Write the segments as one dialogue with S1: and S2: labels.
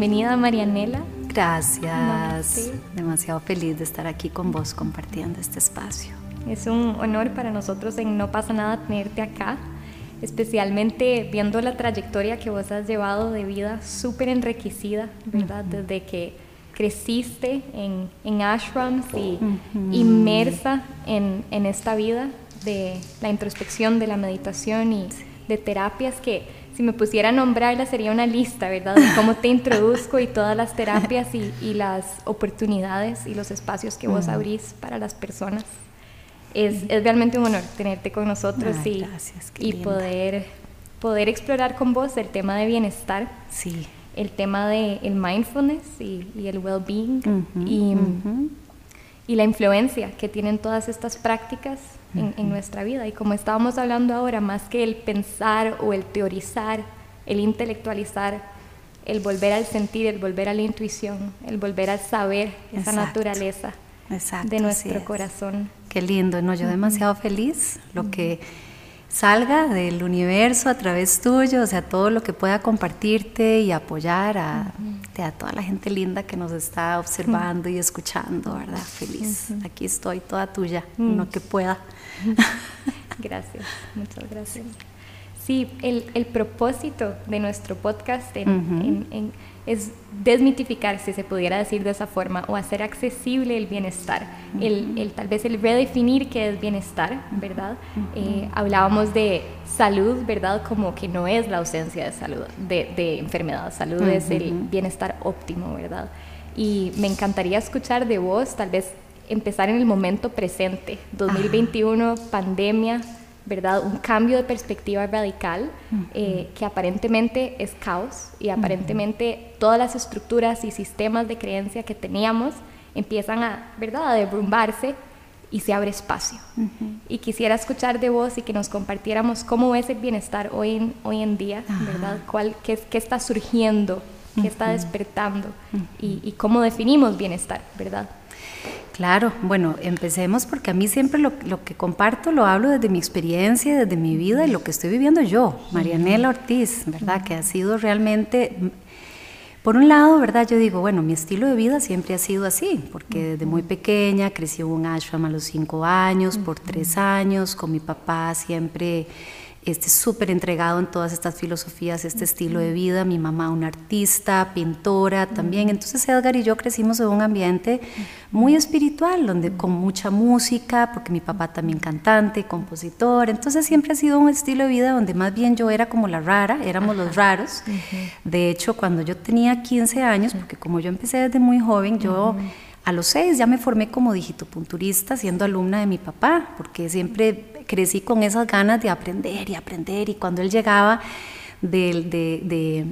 S1: bienvenida Marianela.
S2: Gracias, demasiado feliz de estar aquí con vos compartiendo este espacio.
S1: Es un honor para nosotros en No pasa nada tenerte acá, especialmente viendo la trayectoria que vos has llevado de vida súper enriquecida, ¿verdad? Desde que creciste en, en ashrams y inmersa en, en esta vida de la introspección, de la meditación y de terapias que si me pusiera a nombrarla sería una lista, ¿verdad? De cómo te introduzco y todas las terapias y, las oportunidades y los espacios que vos abrís para las personas. Es, es, realmente un honor tenerte con nosotros y, y poder, poder explorar con vos el tema de bienestar.
S2: Sí.
S1: El tema de el mindfulness y, el well-being y, y la influencia que tienen todas estas prácticas en, nuestra vida. Y como estábamos hablando ahora, más que el pensar o el teorizar, el intelectualizar, el volver al sentir, el volver a la intuición, el volver al saber esa naturaleza de nuestro corazón.
S2: Qué lindo, ¿no? Yo demasiado feliz. Lo que salga del universo a través tuyo, o sea, todo lo que pueda compartirte y apoyar a, toda la gente linda que nos está observando y escuchando, ¿verdad? Feliz. Aquí estoy, toda tuya, lo que pueda.
S1: Gracias, muchas gracias. Sí, el, el propósito de nuestro podcast es desmitificar, si se pudiera decir de esa forma, o hacer accesible el bienestar, el, el, tal vez el redefinir qué es bienestar, ¿verdad? Eh, hablábamos de salud, ¿verdad? Como que no es la ausencia de salud, de, de enfermedad, salud es el bienestar óptimo, ¿verdad? Y me encantaría escuchar de vos, tal vez empezar en el momento presente, 2021, pandemia, ¿verdad? Un cambio de perspectiva radical eh, que aparentemente es caos y aparentemente todas las estructuras y sistemas de creencia que teníamos empiezan a, ¿verdad? a derrumbarse y se abre espacio. Y quisiera escuchar de vos y que nos compartiéramos cómo es el bienestar hoy en, hoy en día, ¿verdad? ¿Cuál, qué, qué, está surgiendo, qué está despertando y, y cómo definimos bienestar, ¿verdad?
S2: Claro, bueno, empecemos porque a mí siempre lo, que comparto lo hablo desde mi experiencia, desde mi vida y lo que estoy viviendo yo, Marianela Ortiz, ¿verdad? Que ha sido realmente, por un lado, ¿verdad? Yo digo, bueno, mi estilo de vida siempre ha sido así, porque desde muy pequeña crecí en un ashram a los cinco años, por tres años, con mi papá siempre este súper entregado en todas estas filosofías, este estilo de vida, mi mamá una artista, pintora también, entonces Edgar y yo crecimos en un ambiente muy espiritual, donde con mucha música, porque mi papá también cantante, compositor, entonces siempre ha sido un estilo de vida donde más bien yo era como la rara, éramos los raros, de hecho cuando yo tenía 15 años, porque como yo empecé desde muy joven, yo... A los seis ya me formé como digitopunturista siendo alumna de mi papá, porque siempre crecí con esas ganas de aprender y aprender y cuando él llegaba de, de,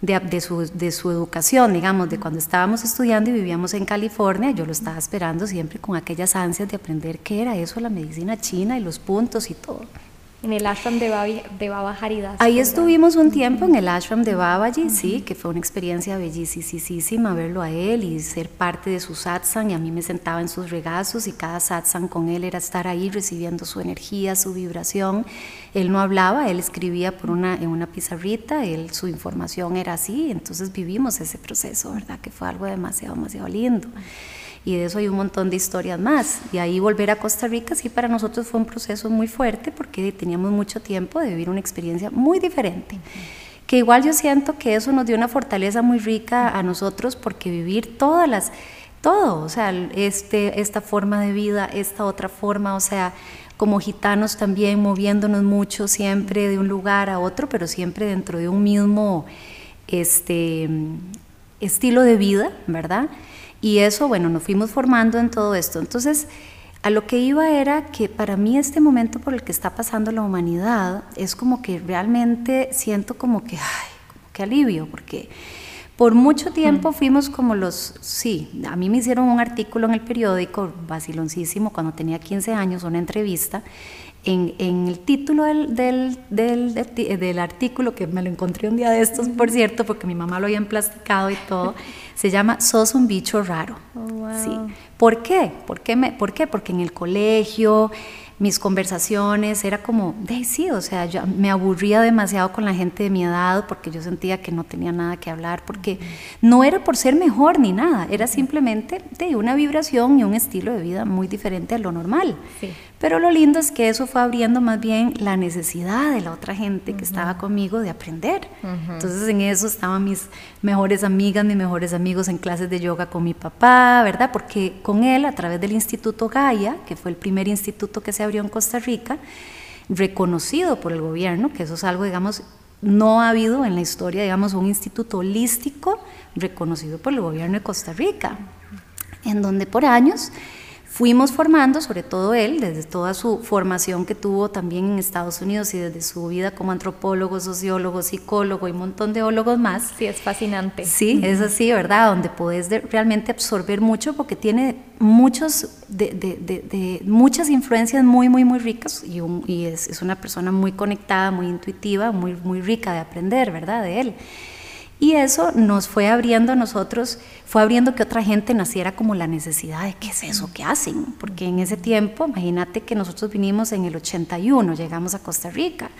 S2: de, de, su, de su educación, digamos, de cuando estábamos estudiando y vivíamos en California, yo lo estaba esperando siempre con aquellas ansias de aprender qué era eso, la medicina china y los puntos y todo.
S1: En el ashram de, de Baba Haridas.
S2: Ahí estuvimos un tiempo en el ashram de Babaji, sí, que fue una experiencia bellísima verlo a él y ser parte de su satsang. Y a mí me sentaba en sus regazos y cada satsang con él era estar ahí recibiendo su energía, su vibración. Él no hablaba, él escribía por una, en una pizarrita, él, su información era así. Entonces vivimos ese proceso, ¿verdad? Que fue algo demasiado, demasiado lindo y de eso hay un montón de historias más. Y ahí volver a Costa Rica sí para nosotros fue un proceso muy fuerte porque teníamos mucho tiempo de vivir una experiencia muy diferente. Que igual yo siento que eso nos dio una fortaleza muy rica a nosotros porque vivir todas las, todo, o sea, este, esta forma de vida, esta otra forma, o sea, como gitanos también moviéndonos mucho siempre de un lugar a otro, pero siempre dentro de un mismo este, estilo de vida, ¿verdad? Y eso, bueno, nos fuimos formando en todo esto. Entonces, a lo que iba era que para mí este momento por el que está pasando la humanidad es como que realmente siento como que, ay, qué alivio, porque por mucho tiempo mm. fuimos como los, sí, a mí me hicieron un artículo en el periódico, vaciloncísimo, cuando tenía 15 años, una entrevista, en, en, el título del, del, del, del, artículo, que me lo encontré un día de estos, por cierto, porque mi mamá lo había emplasticado y todo, se llama Sos un bicho raro.
S1: Oh,
S2: sí. ¿Por qué? ¿Por qué, me, ¿Por qué? Porque en el colegio mis conversaciones, era como, de sí, o sea, yo me aburría demasiado con la gente de mi edad porque yo sentía que no tenía nada que hablar, porque no era por ser mejor ni nada, era simplemente de una vibración y un estilo de vida muy diferente a lo normal. Pero lo lindo es que eso fue abriendo más bien la necesidad de la otra gente que estaba conmigo de aprender. Entonces en eso estaban mis mejores amigas, mis mejores amigos en clases de yoga con mi papá, ¿verdad? Porque con él, a través del Instituto Gaia, que fue el primer instituto que se abrió en Costa Rica, reconocido por el gobierno, que eso es algo, digamos, no ha habido en la historia, digamos, un instituto holístico reconocido por el gobierno de Costa Rica, en donde por años fuimos formando, sobre todo él, desde toda su formación que tuvo también en Estados Unidos y desde su vida como antropólogo, sociólogo, psicólogo y un montón de ólogos más.
S1: Sí, es fascinante.
S2: Sí, es así, ¿verdad? Donde puedes realmente absorber mucho porque tiene muchos, de, muchas influencias muy, muy, muy ricas y, y es, es, una persona muy conectada, muy intuitiva, muy, muy rica de aprender, ¿verdad? De él. Y eso nos fue abriendo a nosotros, fue abriendo que otra gente naciera como la necesidad de qué es eso que hacen. Porque en ese tiempo, imagínate que nosotros vinimos en el 81, llegamos a Costa Rica.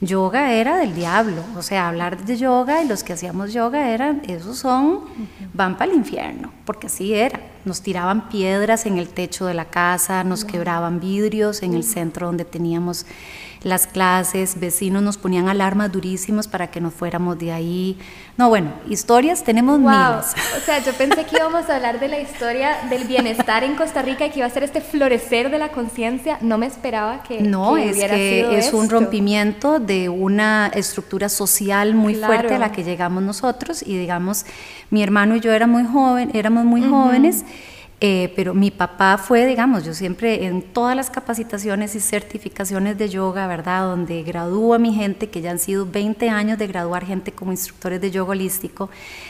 S2: Yoga era del diablo, o sea, hablar de yoga y los que hacíamos yoga eran, esos son, van para el infierno, porque así era. Nos tiraban piedras en el techo de la casa, nos quebraban vidrios en el centro donde teníamos las clases, vecinos nos ponían alarmas durísimas para que nos fuéramos de ahí. No, bueno, historias tenemos wow. miles.
S1: O sea, yo pensé que íbamos a hablar de la historia del bienestar en Costa Rica y que iba a ser este florecer de la conciencia. No me esperaba que
S2: No, es que es un rompimiento de una estructura social muy fuerte a la que llegamos nosotros y digamos, mi hermano y yo éramos muy joven, éramos muy jóvenes eh, pero mi papá fue, digamos, yo siempre en todas las capacitaciones y certificaciones de yoga, ¿verdad? Donde gradúo a mi gente, que ya han sido 20 años de graduar gente como instructores de yoga holístico,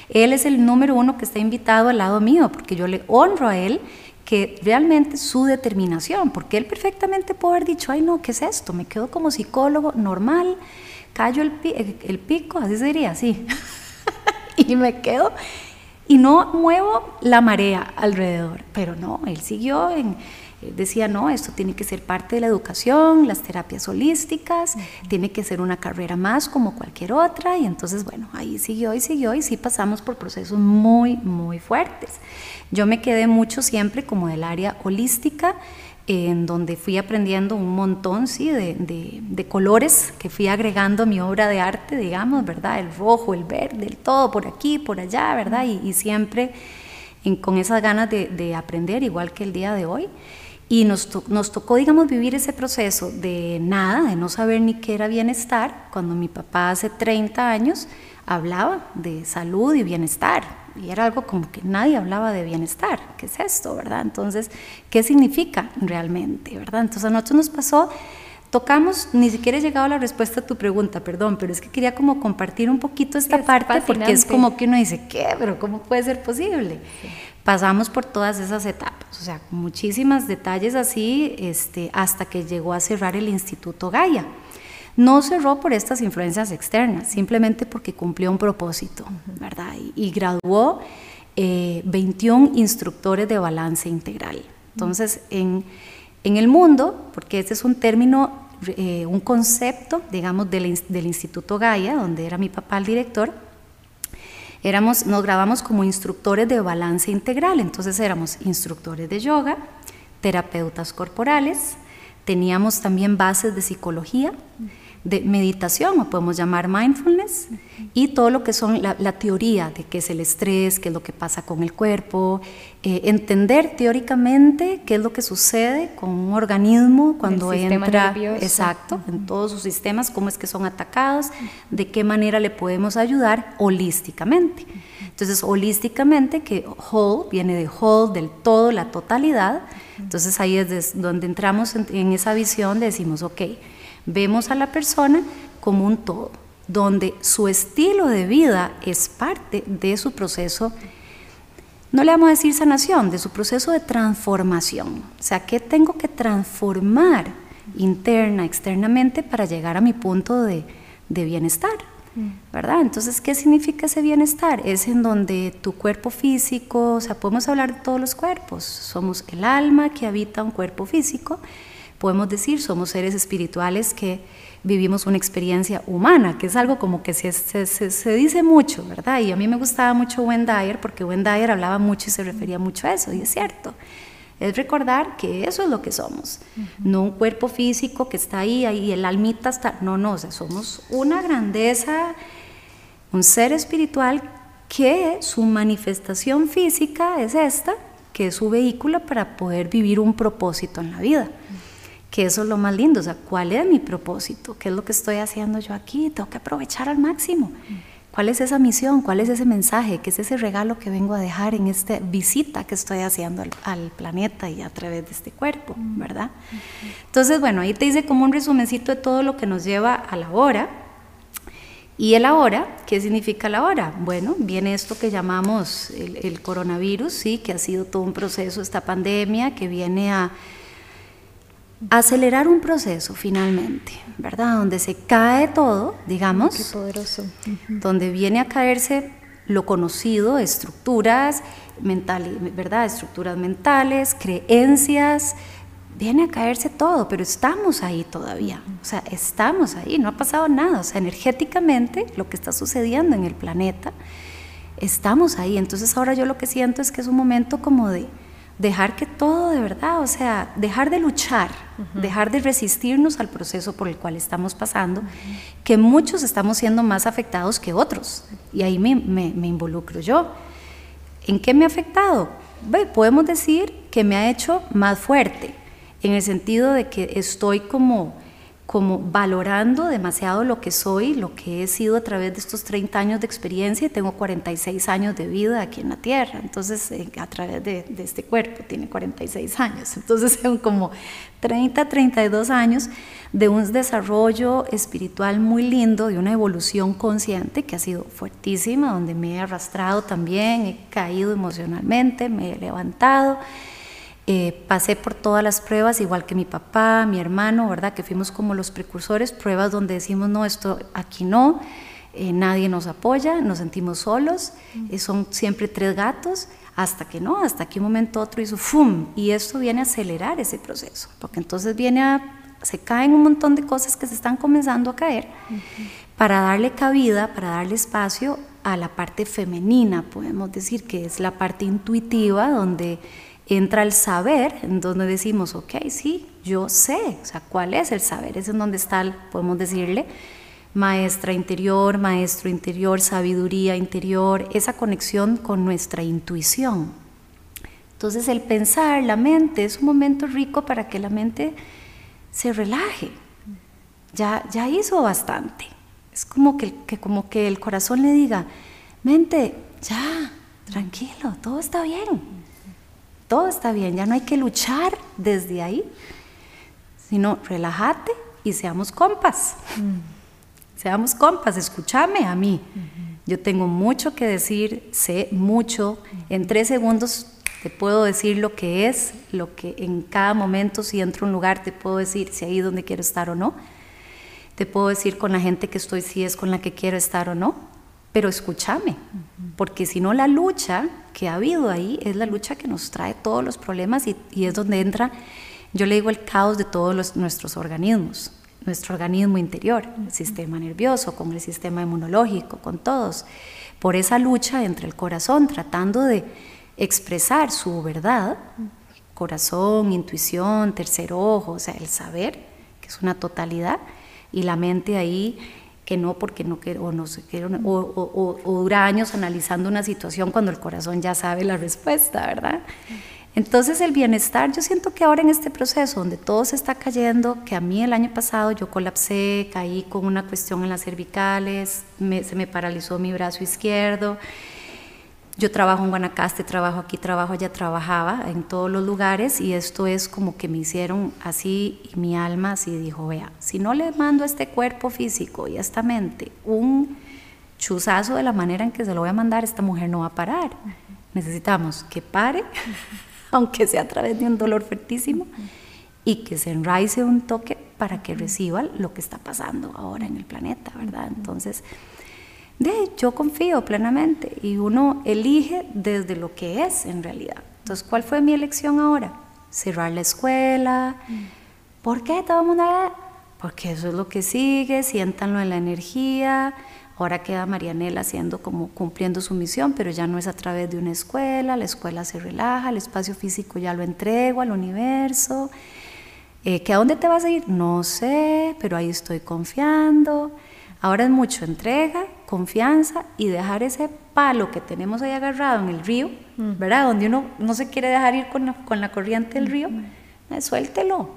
S2: él es el número uno que está invitado al lado mío, porque yo le honro a él que realmente su determinación, porque él perfectamente puede haber dicho, ay no, ¿qué es esto? Me quedo como psicólogo normal, callo el, el pico, así se diría, así, y me quedo y no muevo la marea alrededor. Pero no, él siguió en, decía, no, esto tiene que ser parte de la educación, las terapias holísticas, tiene que ser una carrera más como cualquier otra. Y entonces, bueno, ahí siguió y siguió y sí pasamos por procesos muy, muy fuertes. Yo me quedé mucho siempre como del área holística en donde fui aprendiendo un montón ¿sí? de, de, colores que fui agregando a mi obra de arte, digamos, ¿verdad? El rojo, el verde, el todo, por aquí, por allá, ¿verdad? Y, siempre con esas ganas de, aprender, igual que el día de hoy. Y nos, nos, tocó, digamos, vivir ese proceso de nada, de no saber ni qué era bienestar, cuando mi papá hace 30 años hablaba de salud y bienestar, y era algo como que nadie hablaba de bienestar, ¿qué es esto, verdad? Entonces, ¿qué significa realmente, verdad? Entonces a nosotros nos pasó, tocamos, ni siquiera he llegado a la respuesta a tu pregunta, perdón, pero es que quería como compartir un poquito esta parte porque es como que uno dice, ¿qué? Pero ¿cómo puede ser posible? Pasamos por todas esas etapas, o sea, muchísimos detalles así, este, hasta que llegó a cerrar el Instituto Gaia. No cerró por estas influencias externas, simplemente porque cumplió un propósito, ¿verdad? Y, graduó 21 eh, instructores de balance integral. Entonces, en, el mundo, porque este es un término, eh, un concepto, digamos, del, del Instituto Gaia, donde era mi papá el director, éramos, nos grabamos como instructores de balance integral. Entonces éramos instructores de yoga, terapeutas corporales, teníamos también bases de psicología, de meditación, o podemos llamar mindfulness, y todo lo que son la, teoría de qué es el estrés, qué es lo que pasa con el cuerpo, eh, entender teóricamente qué es lo que sucede con un organismo cuando entra, exacto, en todos sus sistemas, cómo es que son atacados, de qué manera le podemos ayudar holísticamente. Entonces, holísticamente, que whole viene de whole, del todo, la totalidad. Entonces ahí es donde entramos en, en esa visión, decimos, ok, Vemos a la persona como un todo, donde su estilo de vida es parte de su proceso, no le vamos a decir sanación, de su proceso de transformación. O sea, ¿qué tengo que transformar interna, externamente para llegar a mi punto de, bienestar? Mm. ¿verdad? Entonces, ¿qué significa ese bienestar? Es en donde tu cuerpo físico, o sea, podemos hablar de todos los cuerpos, somos el alma que habita un cuerpo físico, podemos decir, somos seres espirituales que vivimos una experiencia humana, que es algo como que se, se, se, dice mucho, ¿verdad? Y a mí me gustaba mucho Wendy porque Wendy hablaba mucho y se refería mucho a eso, y es cierto. Es recordar que eso es lo que somos, no un cuerpo físico que está ahí, ahí el almita está, no, no, o sea, somos una grandeza, un ser espiritual que su manifestación física es esta, que es su vehículo para poder vivir un propósito en la vida que eso es lo más lindo, o sea, ¿cuál es mi propósito? ¿Qué es lo que estoy haciendo yo aquí? Tengo que aprovechar al máximo. ¿Cuál es esa misión? ¿Cuál es ese mensaje? ¿Qué es ese regalo que vengo a dejar en esta visita que estoy haciendo al, planeta y a través de este cuerpo, verdad? Entonces, bueno, ahí te dice como un resumencito de todo lo que nos lleva a la hora. ¿Y el ahora? ¿Qué significa la hora? Bueno, viene esto que llamamos el, el coronavirus, sí, que ha sido todo un proceso, esta pandemia, que viene a acelerar un proceso finalmente, ¿verdad? Donde se cae todo, digamos.
S1: Qué poderoso.
S2: Donde viene a caerse lo conocido, estructuras mentales, ¿verdad? Estructuras mentales, creencias, viene a caerse todo, pero estamos ahí todavía. O sea, estamos ahí, no ha pasado nada. O sea, energéticamente lo que está sucediendo en el planeta, estamos ahí. Entonces ahora yo lo que siento es que es un momento como de dejar que todo de verdad, o sea, dejar de luchar, dejar de resistirnos al proceso por el cual estamos pasando, que muchos estamos siendo más afectados que otros. Y ahí me, me, involucro yo. ¿En qué me ha afectado? podemos decir que me ha hecho más fuerte, en el sentido de que estoy como como valorando demasiado lo que soy, lo que he sido a través de estos 30 años de experiencia y tengo 46 años de vida aquí en la Tierra, entonces eh, a través de, este cuerpo tiene 46 años, entonces son como 30, 32 años de un desarrollo espiritual muy lindo, de una evolución consciente que ha sido fuertísima, donde me he arrastrado también, he caído emocionalmente, me he levantado eh, pasé por todas las pruebas, igual que mi papá, mi hermano, ¿verdad? Que fuimos como los precursores, pruebas donde decimos, no, esto aquí no, eh, nadie nos apoya, nos sentimos solos, eh, son siempre tres gatos, hasta que no, hasta que un momento otro hizo ¡fum! Y esto viene a acelerar ese proceso, porque entonces viene a, se caen un montón de cosas que se están comenzando a caer para darle cabida, para darle espacio a la parte femenina, podemos decir, que es la parte intuitiva, donde entra el saber, en donde decimos, ok, sí, yo sé, o sea, ¿cuál es el saber? Es en donde está, podemos decirle, maestra interior, maestro interior, sabiduría interior, esa conexión con nuestra intuición. Entonces el pensar, la mente, es un momento rico para que la mente se relaje. Ya, ya hizo bastante. Es como que, que, como que el corazón le diga, mente, ya, tranquilo, todo está bien todo está bien, ya no hay que luchar desde ahí, sino relájate y seamos compas. Mm. Seamos compas, escúchame a mí. Yo tengo mucho que decir, sé mucho. En tres segundos te puedo decir lo que es, lo que en cada momento si entro a un lugar te puedo decir si ahí donde quiero estar o no. Te puedo decir con la gente que estoy si es con la que quiero estar o no pero escúchame, porque si no la lucha que ha habido ahí es la lucha que nos trae todos los problemas y, es donde entra, yo le digo, el caos de todos nuestros organismos, nuestro organismo interior, el sistema nervioso, con el sistema inmunológico, con todos, por esa lucha entre el corazón tratando de expresar su verdad, corazón, intuición, tercer ojo, o sea, el saber, que es una totalidad, y la mente ahí que no porque no quiero, o no se quiere, o, dura años analizando una situación cuando el corazón ya sabe la respuesta, ¿verdad? Entonces el bienestar, yo siento que ahora en este proceso donde todo se está cayendo, que a mí el año pasado yo colapsé, caí con una cuestión en las cervicales, se me paralizó mi brazo izquierdo, yo trabajo en Guanacaste, trabajo aquí, trabajo allá, trabajaba en todos los lugares y esto es como que me hicieron así y mi alma así dijo, vea, si no le mando a este cuerpo físico y a esta mente un chuzazo de la manera en que se lo voy a mandar, esta mujer no va a parar. Necesitamos que pare, aunque sea a través de un dolor fuertísimo, y que se enraice un toque para que reciba lo que está pasando ahora en el planeta, ¿verdad? Entonces, de, yo confío plenamente y uno elige desde lo que es en realidad. Entonces, ¿cuál fue mi elección ahora? Cerrar la escuela, ¿Por qué todo el mundo? Porque eso es lo que sigue, siéntanlo en la energía. Ahora queda Marianela haciendo como cumpliendo su misión, pero ya no es a través de una escuela, la escuela se relaja, el espacio físico ya lo entrego al universo. Eh, ¿Que a dónde te vas a ir? No sé, pero ahí estoy confiando. Ahora es mucho entrega, confianza y dejar ese palo que tenemos ahí agarrado en el río, ¿verdad? Donde uno no se quiere dejar ir con la, con la corriente del río, eh, suéltelo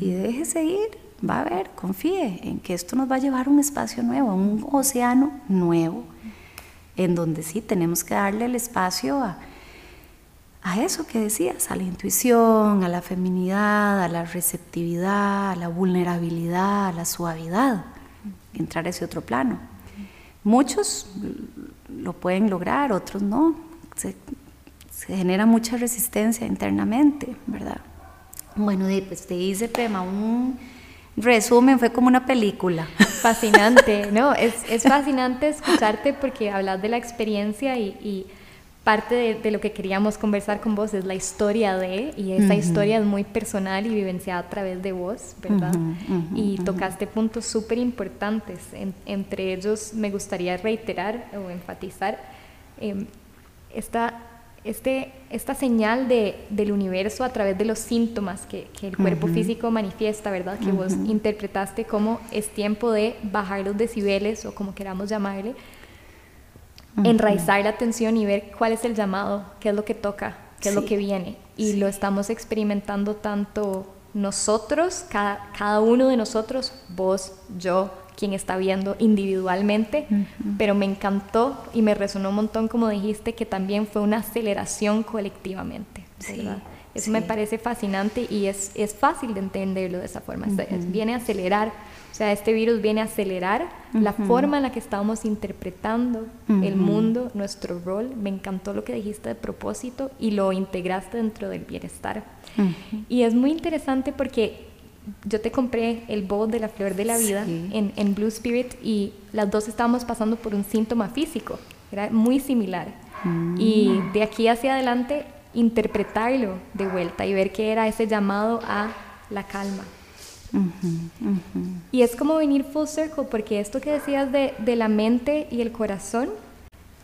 S2: y déjese ir. Va a ver, confíe en que esto nos va a llevar a un espacio nuevo, a un océano nuevo, en donde sí tenemos que darle el espacio a, a eso que decías, a la intuición, a la feminidad, a la receptividad, a la vulnerabilidad, a la suavidad, entrar a ese otro plano. Muchos lo pueden lograr, otros no. Se, se genera mucha resistencia internamente, ¿verdad? Bueno, pues te hice, Prema, un resumen, fue como una película.
S1: Fascinante, ¿no? Es, es fascinante escucharte porque hablas de la experiencia y, parte de, lo que queríamos conversar con vos es la historia de, y esa historia es muy personal y vivenciada a través de vos, ¿verdad? y tocaste puntos súper importantes, entre ellos me gustaría reiterar o enfatizar eh, esta este, esta señal de, del universo a través de los síntomas que, que el cuerpo físico manifiesta, ¿verdad? Que vos interpretaste como es tiempo de bajar los decibeles o como queramos llamarle, enraizar la atención y ver cuál es el llamado, qué es lo que toca, qué es lo que viene. Y lo estamos experimentando tanto nosotros, cada, cada uno de nosotros, vos, yo, quien está viendo individualmente, pero me encantó y me resonó un montón como dijiste que también fue una aceleración colectivamente. Eso me parece fascinante y es, es fácil de entenderlo de esa forma. Viene a acelerar, o sea, este virus viene a acelerar la forma en la que estamos interpretando el mundo, nuestro rol. Me encantó lo que dijiste de propósito y lo integraste dentro del bienestar. Y es muy interesante porque yo te compré el bowl de la flor de la vida en, Blue Spirit y las dos estábamos pasando por un síntoma físico, era muy similar. Mm. Y de aquí hacia adelante interpretarlo de vuelta y ver que era ese llamado a la calma. Y es como venir full circle, porque esto que decías de, de la mente y el corazón,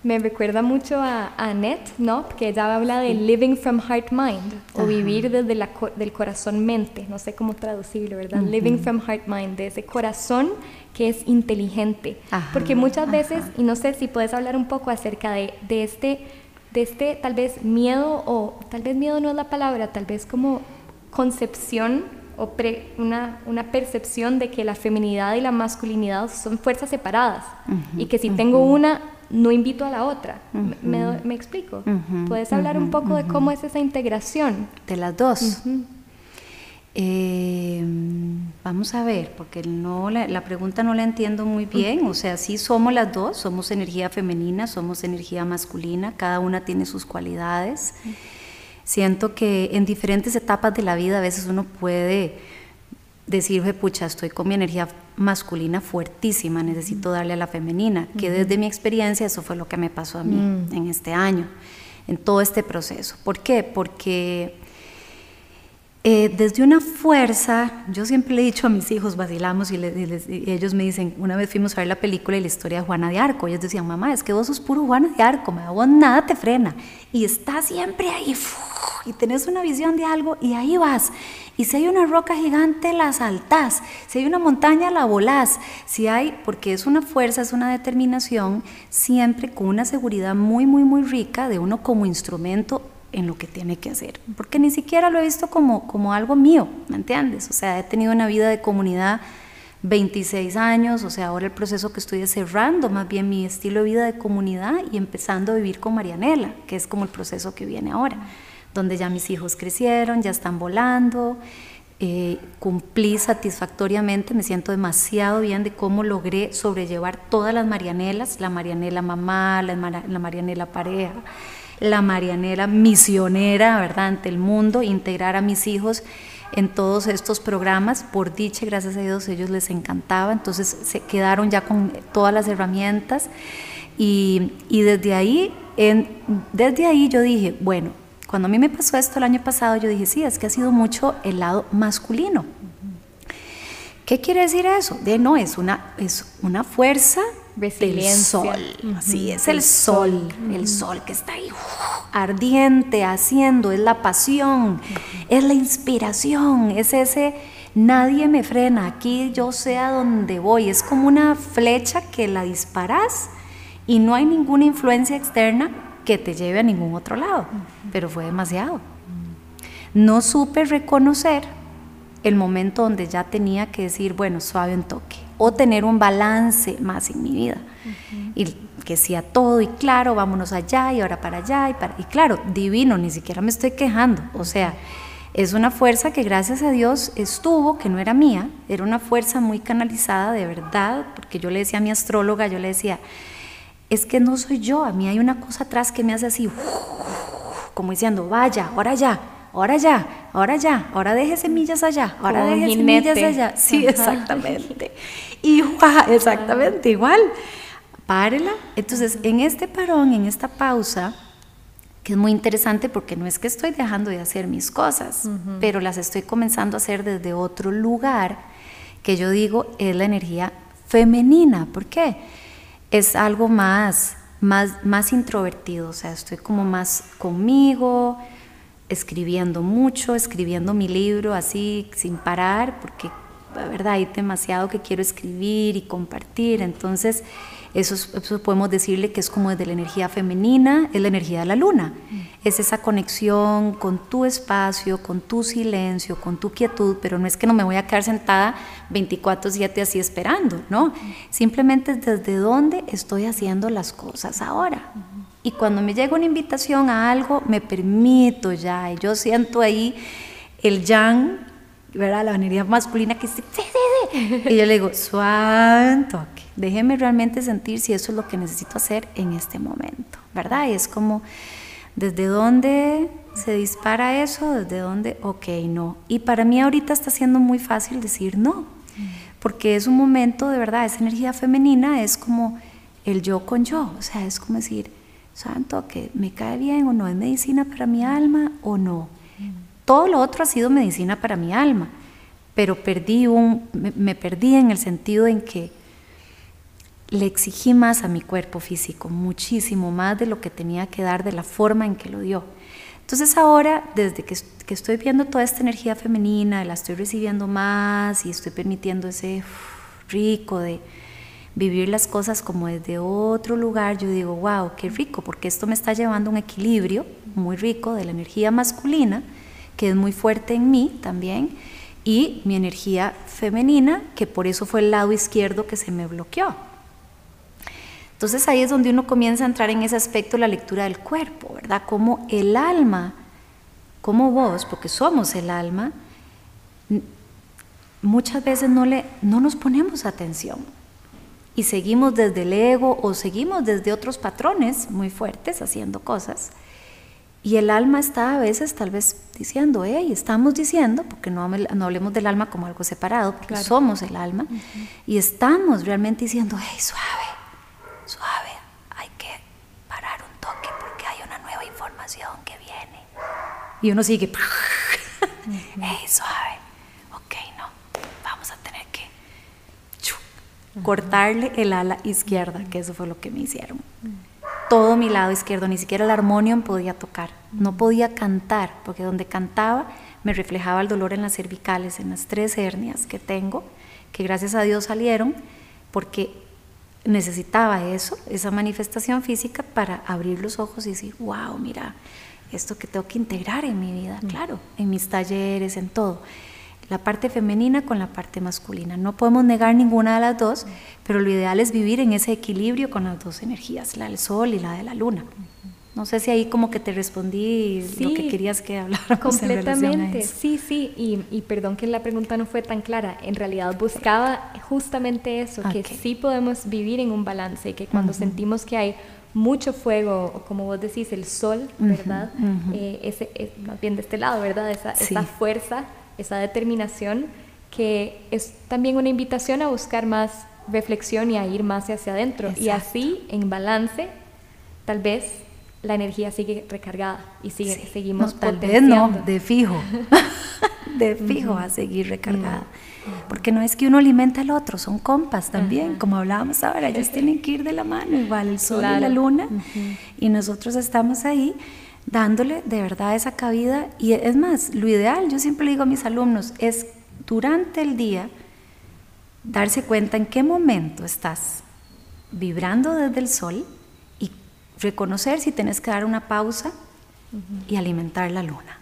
S1: me recuerda mucho a, Annette, ¿no? Que ella habla de living from heart mind o vivir desde la, del corazón mente, no sé cómo traducirlo, ¿verdad? Living from heart mind, de ese corazón que es inteligente. Porque muchas veces, y no sé si puedes hablar un poco acerca de, de, este, de este tal vez miedo o tal vez miedo no es la palabra, tal vez como concepción o una, una, percepción de que la feminidad y la masculinidad son fuerzas separadas y que si tengo una no invito a la otra. me, explico? ¿Puedes hablar un poco de cómo es esa integración?
S2: De las dos. Eh, vamos a ver, porque no la, pregunta no la entiendo muy bien. O sea, sí somos las dos, somos energía femenina, somos energía masculina, cada una tiene sus cualidades. Siento que en diferentes etapas de la vida a veces uno puede decir, pucha, estoy con mi energía masculina fuertísima, necesito darle a la femenina, que desde mi experiencia eso fue lo que me pasó a mí mm. en este año, en todo este proceso. ¿Por qué? Porque eh, desde una fuerza, yo siempre le he dicho a mis hijos, vacilamos y, ellos me dicen, una vez fuimos a ver la película y la historia de Juana de Arco, ellos decían, mamá, es que vos sos puro Juana de Arco, vos nada te frena, y está siempre ahí, y tenés una visión de algo y ahí vas. Y si hay una roca gigante, la saltás. Si hay una montaña, la volás. Si hay, porque es una fuerza, es una determinación, siempre con una seguridad muy, muy, muy rica de uno como instrumento en lo que tiene que hacer. Porque ni siquiera lo he visto como, como algo mío, ¿me entiendes? O sea, he tenido una vida de comunidad 26 años, o sea, ahora el proceso que estoy cerrando, más bien mi estilo de vida de comunidad y empezando a vivir con Marianela, que es como el proceso que viene ahora donde ya mis hijos crecieron, ya están volando, eh, cumplí satisfactoriamente, me siento demasiado bien de cómo logré sobrellevar todas las Marianelas, la Marianela mamá, la, Marianela pareja, la Marianela misionera, ¿verdad?, ante el mundo, integrar a mis hijos en todos estos programas, por dicha, gracias a Dios, ellos les encantaba, entonces se quedaron ya con todas las herramientas y, y desde ahí, desde ahí yo dije, bueno, cuando a mí me pasó esto el año pasado, yo dije, sí, es que ha sido mucho el lado masculino, ¿Qué quiere decir eso? De no, es una, es una fuerza del sol. Así es el sol, el sol que está ahí ardiente, haciendo, es la pasión, es la inspiración, es ese nadie me frena, aquí yo sé a dónde voy, es como una flecha que la disparas y no hay ninguna influencia externa que te lleve a ningún otro lado, pero fue demasiado. No supe reconocer el momento donde ya tenía que decir, bueno, suave un toque, o tener un balance más en mi vida. Y que sea todo y claro, vámonos allá y ahora para allá y, para, y claro, divino, ni siquiera me estoy quejando. O sea, es una fuerza que gracias a Dios estuvo, que no era mía, era una fuerza muy canalizada de verdad, porque yo le decía a mi astróloga, yo le decía, es que no soy yo, a mí hay una cosa atrás que me hace así, como diciendo, vaya, ahora ya, ahora ya, ahora ya, ahora deje semillas allá, ahora deje semillas allá. Sí, exactamente. Y exactamente, igual. Párela. Entonces, en este parón, en esta pausa, que es muy interesante porque no es que estoy dejando de hacer mis cosas, pero las estoy comenzando a hacer desde otro lugar que yo digo es la energía femenina. ¿Por qué? Es algo más, más, más introvertido, o sea, estoy como más conmigo, escribiendo mucho, escribiendo mi libro así sin parar, porque la verdad hay demasiado que quiero escribir y compartir, entonces eso, podemos decirle que es como de la energía femenina, es la energía de la luna, es esa conexión con tu espacio, con tu silencio, con tu quietud, pero no es que no me voy a quedar sentada 24/7 así esperando, ¿no? Simplemente desde dónde estoy haciendo las cosas ahora. Y cuando me llega una invitación a algo, me permito ya, y yo siento ahí el yang, ¿verdad? La energía masculina que dice, sí, sí, sí. Y yo le digo, suave toque, déjeme realmente sentir si eso es lo que necesito hacer en este momento, ¿verdad? Y es como, ¿desde dónde se dispara eso? ¿Desde dónde? Ok, no. Y para mí ahorita está siendo muy fácil decir no, porque es un momento de verdad, esa energía femenina es como el yo con yo, o sea, es como decir, santo, que me cae bien o no es medicina para mi alma o no. Todo lo otro ha sido medicina para mi alma, pero perdí un, me, perdí en el sentido en que le exigí más a mi cuerpo físico, muchísimo más de lo que tenía que dar de la forma en que lo dio. Entonces ahora, desde que, que estoy viendo toda esta energía femenina, la estoy recibiendo más y estoy permitiendo ese rico de, vivir las cosas como desde otro lugar, yo digo, wow, qué rico, porque esto me está llevando a un equilibrio muy rico de la energía masculina, que es muy fuerte en mí también, y mi energía femenina, que por eso fue el lado izquierdo que se me bloqueó. Entonces ahí es donde uno comienza a entrar en ese aspecto la lectura del cuerpo, ¿verdad? Como el alma, como vos, porque somos el alma, muchas veces no, le, no nos ponemos atención y seguimos desde el ego o seguimos desde otros patrones muy fuertes haciendo cosas. Y el alma está a veces tal vez diciendo, hey, estamos diciendo, porque no, no hablemos del alma como algo separado, porque somos el alma, y estamos realmente diciendo, hey, suave, suave, hay que parar un toque porque hay una nueva información que viene. Y uno sigue, hey, suave, cortarle el ala izquierda, que eso fue lo que me hicieron. Todo mi lado izquierdo, ni siquiera el armonium podía tocar, no podía cantar, porque donde cantaba me reflejaba el dolor en las cervicales, en las tres hernias que tengo, que gracias a Dios salieron, porque necesitaba eso, esa manifestación física para abrir los ojos y decir, wow, mira, esto que tengo que integrar en mi vida, claro, en mis talleres, en todo la parte femenina con la parte masculina. No podemos negar ninguna de las dos, pero lo ideal es vivir en ese equilibrio con las dos energías, la del sol y la de la luna. No sé si ahí como que te respondí lo que querías que hablara
S1: completamente. Sí, sí, y, perdón que la pregunta no fue tan clara. En realidad buscaba justamente eso, que sí podemos vivir en un balance, que cuando sentimos que hay mucho fuego, como vos decís, el sol, ¿verdad? Eh, ese, más bien de este lado, ¿verdad? Esa, esa fuerza esa determinación que es también una invitación a buscar más reflexión y a ir más hacia adentro. Y así, en balance, tal vez la energía sigue recargada y sigue, seguimos
S2: no, tal vez no, de fijo. de fijo a seguir recargada. Porque no es que uno alimenta al otro, son compas también, como hablábamos ahora, ellos tienen que ir de la mano, igual el sol y la luna, y nosotros estamos ahí dándole de verdad esa cabida. Y es más, lo ideal, yo siempre le digo a mis alumnos, es durante el día darse cuenta en qué momento estás vibrando desde el sol y reconocer si tienes que dar una pausa y alimentar la luna.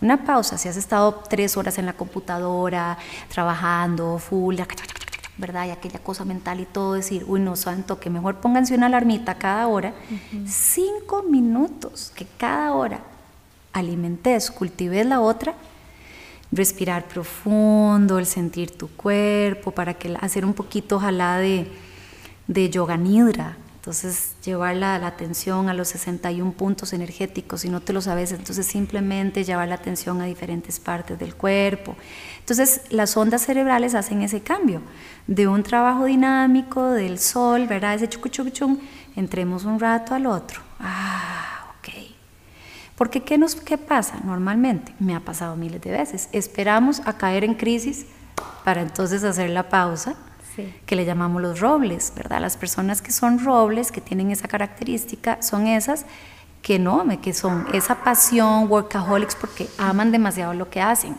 S2: Una pausa, si has estado tres horas en la computadora, trabajando, full, ¿verdad? Y aquella cosa mental y todo, decir, uy, no, santo, que mejor pónganse una alarmita cada hora, cinco minutos, que cada hora alimentes, cultives la otra, respirar profundo, el sentir tu cuerpo, para que hacer un poquito, ojalá, de, de yoga nidra, entonces, llevar la, atención a los 61 puntos energéticos, si no te lo sabes, entonces simplemente llevar la atención a diferentes partes del cuerpo. Entonces, las ondas cerebrales hacen ese cambio de un trabajo dinámico del sol, ¿verdad? Ese chucuchuchum, entremos un rato al otro. Ah, ok. Porque ¿qué, nos, ¿qué pasa normalmente? Me ha pasado miles de veces. Esperamos a caer en crisis para entonces hacer la pausa que le llamamos los robles, ¿verdad? Las personas que son robles, que tienen esa característica, son esas que no, que son esa pasión, workaholics, porque aman demasiado lo que hacen.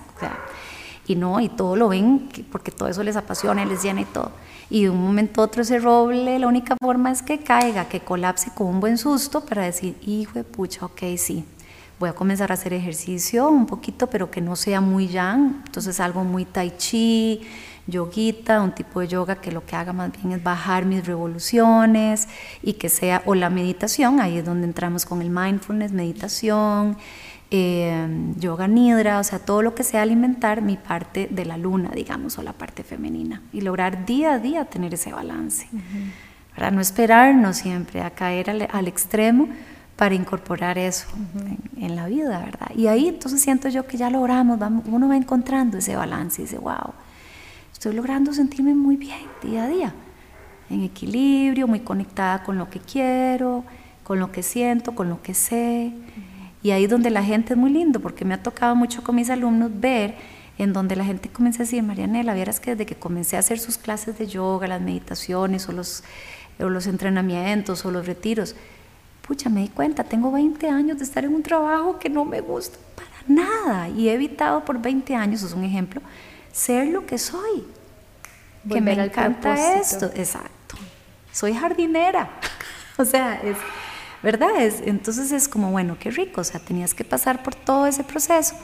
S2: Y no, y todo lo ven porque todo eso les apasiona, les llena y todo. Y de un momento a otro ese roble, la única forma es que caiga, que colapse con un buen susto para decir, hijo de pucha, ok, sí, voy a comenzar a hacer ejercicio un poquito, pero que no sea muy yang, entonces algo muy tai chi, yoguita, un tipo de yoga que lo que haga más bien es bajar mis revoluciones y que sea, o la meditación, ahí es donde entramos con el mindfulness, meditación, eh, yoga nidra, o sea, todo lo que sea alimentar mi parte de la luna, digamos, o la parte femenina, y lograr día a día tener ese balance, para no esperarnos siempre a caer al, extremo para incorporar eso en, en, la vida, ¿verdad? Y ahí entonces siento yo que ya logramos, vamos, uno va encontrando ese balance y dice, wow, estoy logrando sentirme muy bien día a día, en equilibrio, muy conectada con lo que quiero, con lo que siento, con lo que sé. Y ahí donde la gente es muy lindo, porque me ha tocado mucho con mis alumnos ver en donde la gente comienza a decir, Marianela, vieras que desde que comencé a hacer sus clases de yoga, las meditaciones o los, o los entrenamientos o los retiros, pucha, me di cuenta, tengo 20 años de estar en un trabajo que no me gusta para nada y he evitado por 20 años, es un ejemplo, ser lo que soy. que me encanta esto. Exacto. Soy jardinera. o sea, es, ¿verdad? Es, entonces es como, bueno, qué rico. O sea, tenías que pasar por todo ese proceso.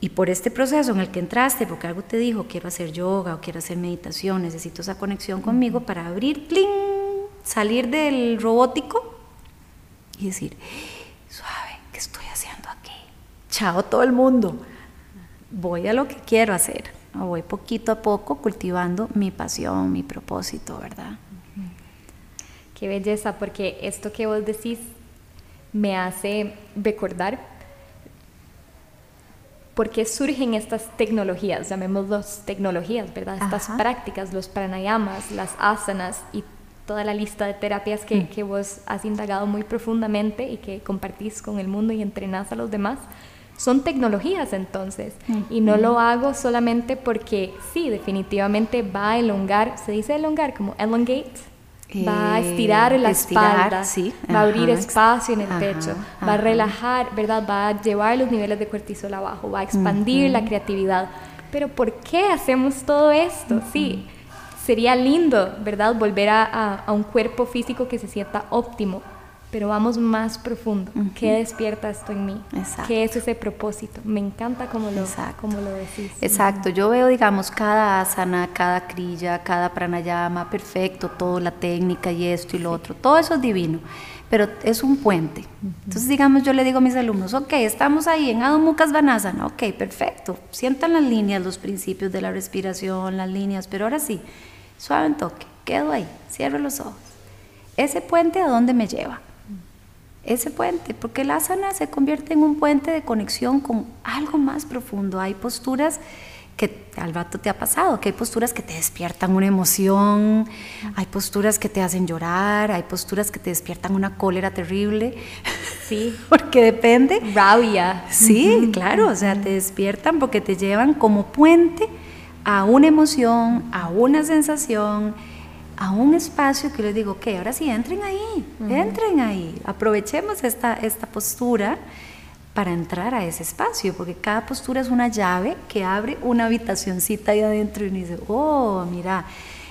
S2: Y por este proceso en el que entraste, porque algo te dijo, quiero hacer yoga o quiero hacer meditación, necesito esa conexión conmigo para abrir, ¡pling! salir del robótico y decir, suave, ¿qué estoy haciendo aquí? Chao todo el mundo voy a lo que quiero hacer, voy poquito a poco cultivando mi pasión, mi propósito, ¿verdad?
S1: Qué belleza, porque esto que vos decís me hace recordar por qué surgen estas tecnologías, llamémoslos tecnologías, ¿verdad? Estas prácticas, los pranayamas, las asanas y toda la lista de terapias que, mm. que, vos has indagado muy profundamente y que compartís con el mundo y entrenás a los demás son tecnologías entonces. Y no lo hago solamente porque sí, definitivamente va a elongar, se dice elongar como elongate. Va a estirar la espalda, va a abrir espacio en el pecho, va a relajar, ¿verdad? Va a llevar los niveles de cortisol abajo, va a expandir la creatividad. Pero ¿por qué hacemos todo esto? Sí, sería lindo, ¿verdad? Volver a, a un cuerpo físico que se sienta óptimo, pero vamos más profundo. ¿Qué despierta esto en mí? ¿Qué es ese propósito? Me encanta cómo lo, cómo lo decís.
S2: Exacto, yo veo, digamos, cada asana, cada krilla, cada pranayama, perfecto, toda la técnica y esto y lo otro, todo eso es divino, pero es un puente. Entonces, digamos, yo le digo a mis alumnos, ok, estamos ahí en Adho Mukha Svanasana, ok, perfecto, sientan las líneas, los principios de la respiración, las líneas, pero ahora sí, suave en toque, quedo ahí, cierro los ojos. ¿Ese puente a dónde me lleva? Ese puente, porque el asana se convierte en un puente de conexión con algo más profundo. Hay posturas que al rato te ha pasado, que hay posturas que te despiertan una emoción, hay posturas que te hacen llorar, hay posturas que te despiertan una cólera terrible.
S1: Sí.
S2: porque depende.
S1: Rabia.
S2: Sí, claro, o sea, te despiertan porque te llevan como puente a una emoción, a una sensación, a un espacio que les digo, ok, ahora sí, entren ahí, entren ahí, aprovechemos esta, esta postura para entrar a ese espacio, porque cada postura es una llave que abre una habitacioncita ahí adentro y uno dice, oh, mira.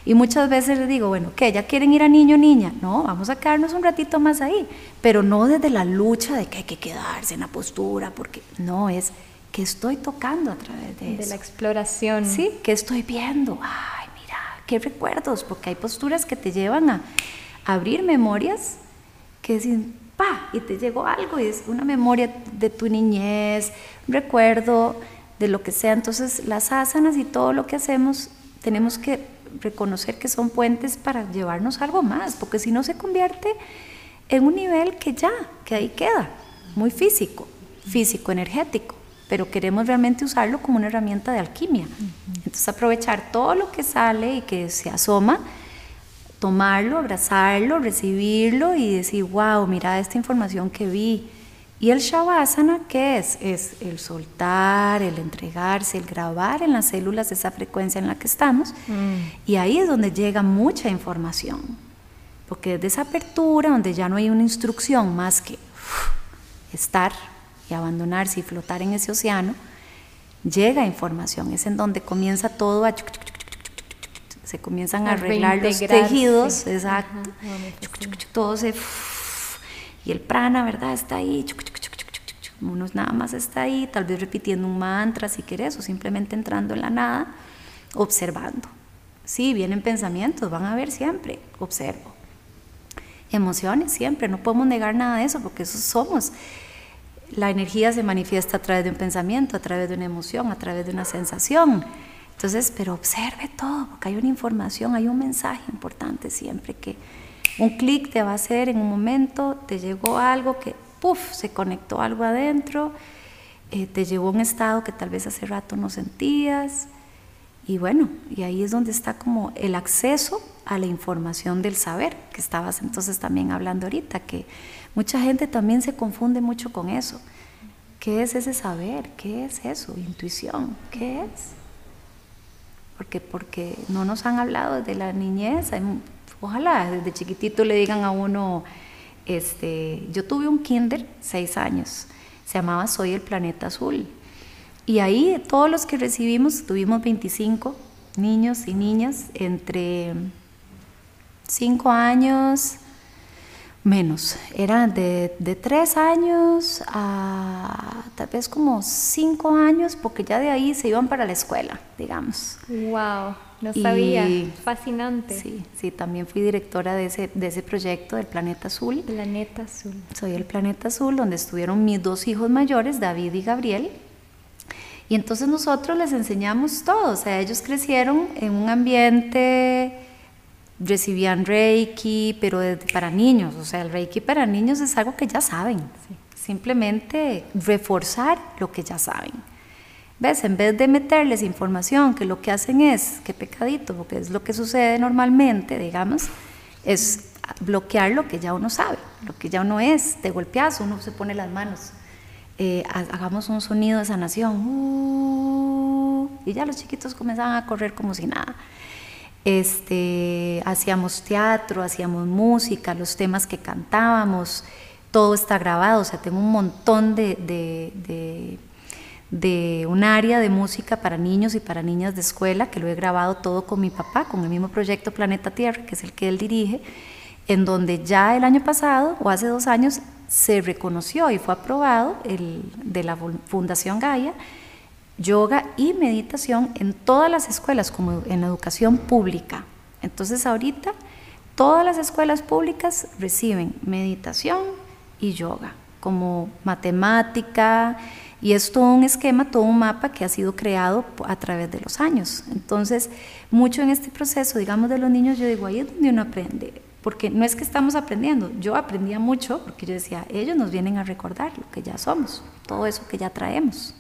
S2: Y muchas veces les digo, bueno, ¿qué? ¿Ya quieren ir a niño niña? No, vamos a quedarnos un ratito más ahí, pero no desde la lucha de que hay que quedarse en la postura, porque no, es que estoy tocando a través de,
S1: de la exploración.
S2: Sí, que estoy viendo. Ay, mira, qué recuerdos, porque hay posturas que te llevan a abrir memorias que dicen, y te llegó algo y es una memoria de tu niñez, un recuerdo de lo que sea. Entonces las asanas y todo lo que hacemos tenemos que reconocer que son puentes para llevarnos algo más, porque si no se convierte en un nivel que ya, que ahí queda, muy físico, físico, energético, pero queremos realmente usarlo como una herramienta de alquimia. Entonces aprovechar todo lo que sale y que se asoma tomarlo, abrazarlo, recibirlo y decir, wow, mira esta información que vi. Y el Shavasana, ¿qué es? Es el soltar, el entregarse, el grabar en las células esa frecuencia en la que estamos. Mm. Y ahí es donde llega mucha información. Porque desde esa apertura, donde ya no hay una instrucción más que estar y abandonarse y flotar en ese océano, llega información. Es en donde comienza todo a se comienzan a, arreglar los tejidos, exacto, todo se... Y el prana, ¿verdad? Está ahí, uno nada más está ahí, tal vez repitiendo un mantra si quieres, o simplemente entrando en la nada, observando. Sí, vienen pensamientos, van a ver siempre, observo. Emociones siempre, no podemos negar nada de eso, porque eso somos. La energía se manifiesta a través de un pensamiento, a través de una emoción, a través de una sensación. Entonces, pero observe todo, porque hay una información, hay un mensaje importante siempre que un clic te va a hacer en un momento, te llegó algo que, puff, se conectó algo adentro, eh, te llevó a un estado que tal vez hace rato no sentías. Y bueno, y ahí es donde está como el acceso a la información del saber, que estabas entonces también hablando ahorita, que mucha gente también se confunde mucho con eso. ¿Qué es ese saber? ¿Qué es eso? Intuición. ¿Qué es? porque, porque no nos han hablado desde la niñez. Ojalá desde chiquitito le digan a uno, este, yo tuve un kinder, seis años, se llamaba Soy el Planeta Azul. Y ahí todos los que recibimos, tuvimos 25 niños y niñas entre 5 años, menos, eran de, de tres años a tal vez como cinco años, porque ya de ahí se iban para la escuela, digamos.
S1: ¡Wow! No sabía, fascinante.
S2: Sí, sí, también fui directora de ese, de ese proyecto del Planeta Azul.
S1: Planeta Azul.
S2: Soy el Planeta Azul, donde estuvieron mis dos hijos mayores, David y Gabriel. Y entonces nosotros les enseñamos todo, o sea, ellos crecieron en un ambiente recibían Reiki, pero para niños, o sea, el Reiki para niños es algo que ya saben, simplemente reforzar lo que ya saben. ¿Ves? En vez de meterles información que lo que hacen es, qué pecadito, porque es lo que sucede normalmente, digamos, es bloquear lo que ya uno sabe, lo que ya uno es, de golpeazo, uno se pone las manos. Eh, hagamos un sonido de sanación, uh, y ya los chiquitos comenzaban a correr como si nada este, hacíamos teatro, hacíamos música, los temas que cantábamos, todo está grabado, o sea, tengo un montón de, de, de, un área de música para niños y para niñas de escuela, que lo he grabado todo con mi papá, con el mismo proyecto Planeta Tierra, que es el que él dirige, en donde ya el año pasado o hace dos años se reconoció y fue aprobado el, de la Fundación Gaia yoga y meditación en todas las escuelas, como en la educación pública. Entonces ahorita todas las escuelas públicas reciben meditación y yoga como matemática y es todo un esquema, todo un mapa que ha sido creado a través de los años. Entonces, mucho en este proceso, digamos, de los niños, yo digo, ahí es donde uno aprende, porque no es que estamos aprendiendo, yo aprendía mucho porque yo decía, ellos nos vienen a recordar lo que ya somos, todo eso que ya traemos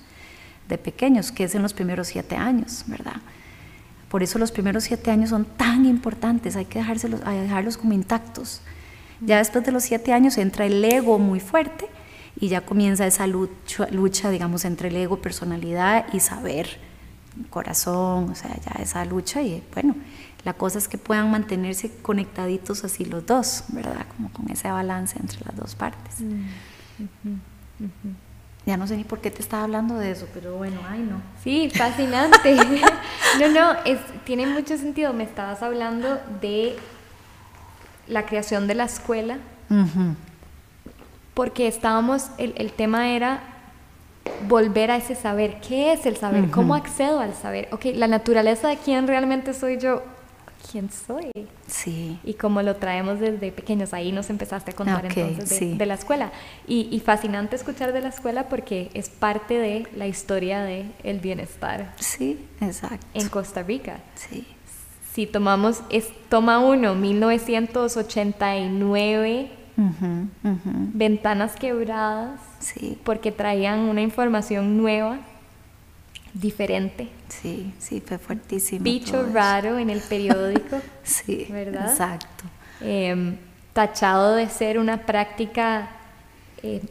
S2: de pequeños, que es en los primeros siete años, ¿verdad? Por eso los primeros siete años son tan importantes, hay que dejárselos, hay dejarlos como intactos. Ya después de los siete años entra el ego muy fuerte y ya comienza esa lucha, lucha, digamos, entre el ego, personalidad y saber, corazón, o sea, ya esa lucha y bueno, la cosa es que puedan mantenerse conectaditos así los dos, ¿verdad? Como con ese balance entre las dos partes. Mm, ya no sé ni por qué te estaba hablando de eso, pero bueno, ay no.
S1: Sí, fascinante. no, no, es, tiene mucho sentido. Me estabas hablando de la creación de la escuela, porque estábamos, el, el, tema era volver a ese saber. ¿Qué es el saber? ¿Cómo accedo al saber? Ok, la naturaleza de quién realmente soy yo quién soy.
S2: Sí.
S1: Y cómo lo traemos desde pequeños. Ahí nos empezaste a contar entonces de, la escuela. Y, fascinante escuchar de la escuela porque es parte de la historia del el bienestar.
S2: Sí, exacto.
S1: En Costa Rica.
S2: Sí.
S1: Si tomamos, es toma uno, 1989. Ventanas quebradas,
S2: sí.
S1: porque traían una información nueva diferente.
S2: Sí, sí, fue fuertísimo.
S1: Bicho raro en el periódico.
S2: sí,
S1: ¿verdad?
S2: Exacto.
S1: Em, tachado de ser una práctica eh,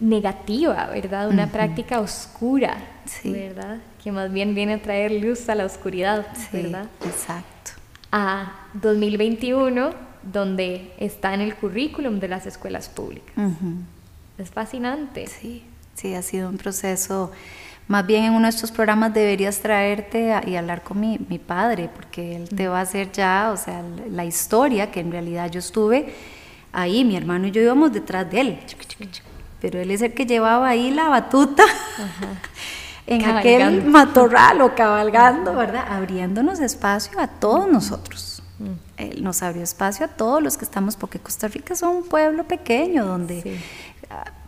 S1: negativa, ¿verdad? Una práctica oscura, ¿verdad? Que más bien viene a traer luz a la oscuridad, ¿verdad?
S2: Exacto.
S1: A 2021, donde está en el currículum de las escuelas públicas. Es fascinante.
S2: Sí. Sí, ha sido un proceso. Más bien en uno de estos programas deberías traerte y hablar con mi, mi, padre, porque él te va a hacer ya, o sea, la historia que en realidad yo estuve ahí, mi hermano y yo íbamos detrás de él, pero él es el que llevaba ahí la batuta en aquel matorral o cabalgando, ¿verdad? Abriéndonos espacio a todos nosotros. Mm. Él nos abrió espacio a todos los que estamos, porque Costa Rica es un pueblo pequeño donde...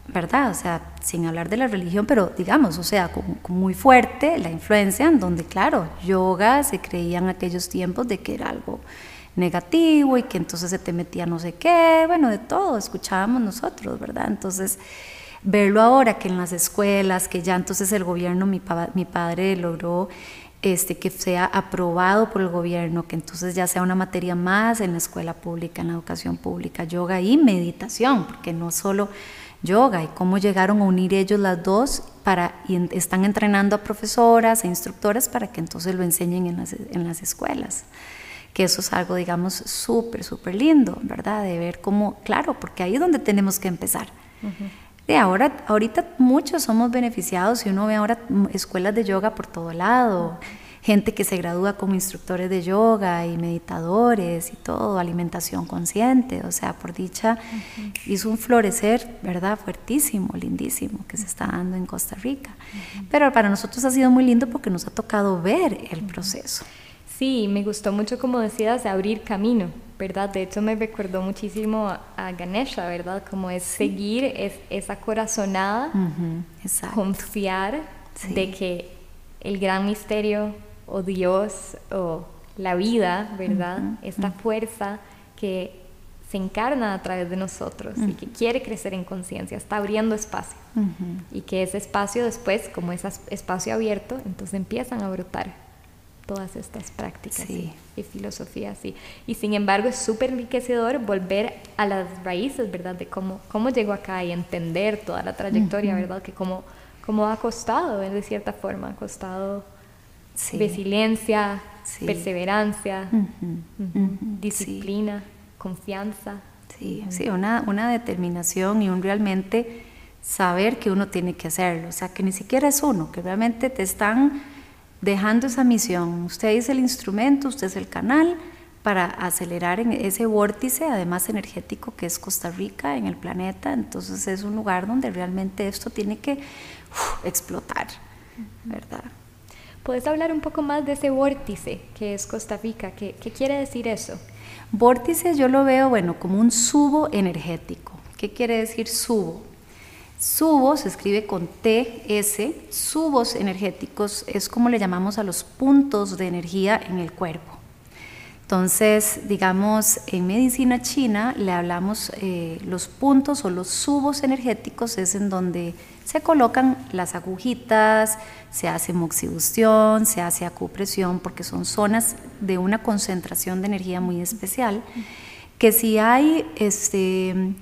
S2: ¿verdad? O sea, sin hablar de la religión, pero digamos, o sea, muy fuerte la influencia en donde, claro, yoga se creía en aquellos tiempos de que era algo negativo y que entonces se te metía no sé qué, bueno, de todo, escuchábamos nosotros, ¿verdad? Entonces, verlo ahora que en las escuelas, que ya entonces el gobierno, mi, mi padre logró este, que sea aprobado por el gobierno, que entonces ya sea una materia más en la escuela pública, en la educación pública, yoga y meditación, porque no solo yoga y cómo llegaron a unir ellos las dos para, y están entrenando a profesoras e instructoras para que entonces lo enseñen en las, en las escuelas. Que eso es algo, digamos, súper, súper lindo, ¿verdad? De ver cómo, claro, porque ahí es donde tenemos que empezar. De ahora, ahorita muchos somos beneficiados y uno ve ahora escuelas de yoga por todo lado gente que se gradúa como instructores de yoga y meditadores y todo, alimentación consciente, o sea, por dicha, hizo un florecer, ¿verdad? Fuertísimo, lindísimo, que se está dando en Costa Rica. Pero para nosotros ha sido muy lindo porque nos ha tocado ver el proceso.
S1: Sí, me gustó mucho, como decías, de abrir camino, ¿verdad? De hecho, me recordó muchísimo a, Ganesha, ¿verdad? Como es seguir es, esa corazonada, confiar de que el gran misterio o Dios o la vida, ¿verdad? Esta fuerza que se encarna a través de nosotros y que quiere crecer en conciencia, está abriendo espacio. Y que ese espacio después, como es espacio abierto, entonces empiezan a brotar todas estas prácticas y, filosofías. Y, y sin embargo es súper enriquecedor volver a las raíces, ¿verdad? De cómo, cómo llegó acá y entender toda la trayectoria, ¿verdad? Que cómo, cómo ha costado, de cierta forma, ha costado resiliencia, perseverancia, disciplina, confianza.
S2: Sí, sí una, una determinación y un realmente saber que uno tiene que hacerlo, o sea, que ni siquiera es uno, que realmente te están dejando esa misión. Usted es el instrumento, usted es el canal para acelerar en ese vórtice, además energético, que es Costa Rica en el planeta. Entonces es un lugar donde realmente esto tiene que explotar, ¿verdad?
S1: ¿Puedes hablar un poco más de ese vórtice que es Costa Rica? ¿Qué, quiere decir eso?
S2: Vórtice yo lo veo, bueno, como un subo energético. ¿Qué quiere decir subo? Subo se escribe con TS, subos energéticos es como le llamamos a los puntos de energía en el cuerpo. Entonces, digamos, en medicina china le hablamos eh, los puntos o los subos energéticos, es en donde se colocan las agujitas, se hace moxibustión, se hace acupresión, porque son zonas de una concentración de energía muy especial, que si hay este,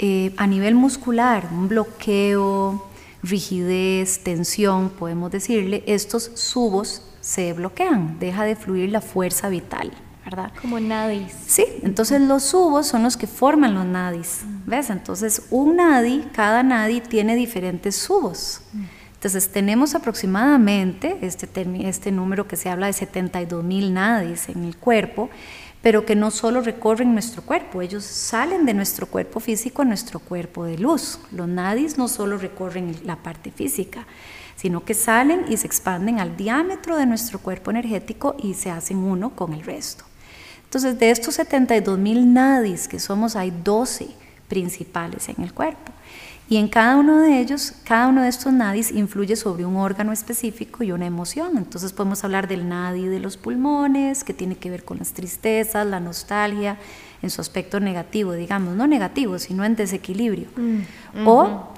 S2: eh, a nivel muscular, un bloqueo, rigidez, tensión, podemos decirle, estos subos se bloquean, deja de fluir la fuerza vital. ¿Verdad?
S1: Como nadis.
S2: Sí, entonces los subos son los que forman los nadis, ¿ves? Entonces un nadi, cada nadi tiene diferentes subos. Entonces tenemos aproximadamente este, este número que se habla de 72 mil nadis en el cuerpo, pero que no solo recorren nuestro cuerpo, ellos salen de nuestro cuerpo físico a nuestro cuerpo de luz. Los nadis no solo recorren la parte física, sino que salen y se expanden al diámetro de nuestro cuerpo energético y se hacen uno con el resto. Entonces, de estos 72 mil nadis que somos, hay 12 principales en el cuerpo. Y en cada uno de ellos, cada uno de estos nadis influye sobre un órgano específico y una emoción. Entonces podemos hablar del nadi de los pulmones, que tiene que ver con las tristezas, la nostalgia, en su aspecto negativo, digamos, no negativo, sino en desequilibrio. Mm, o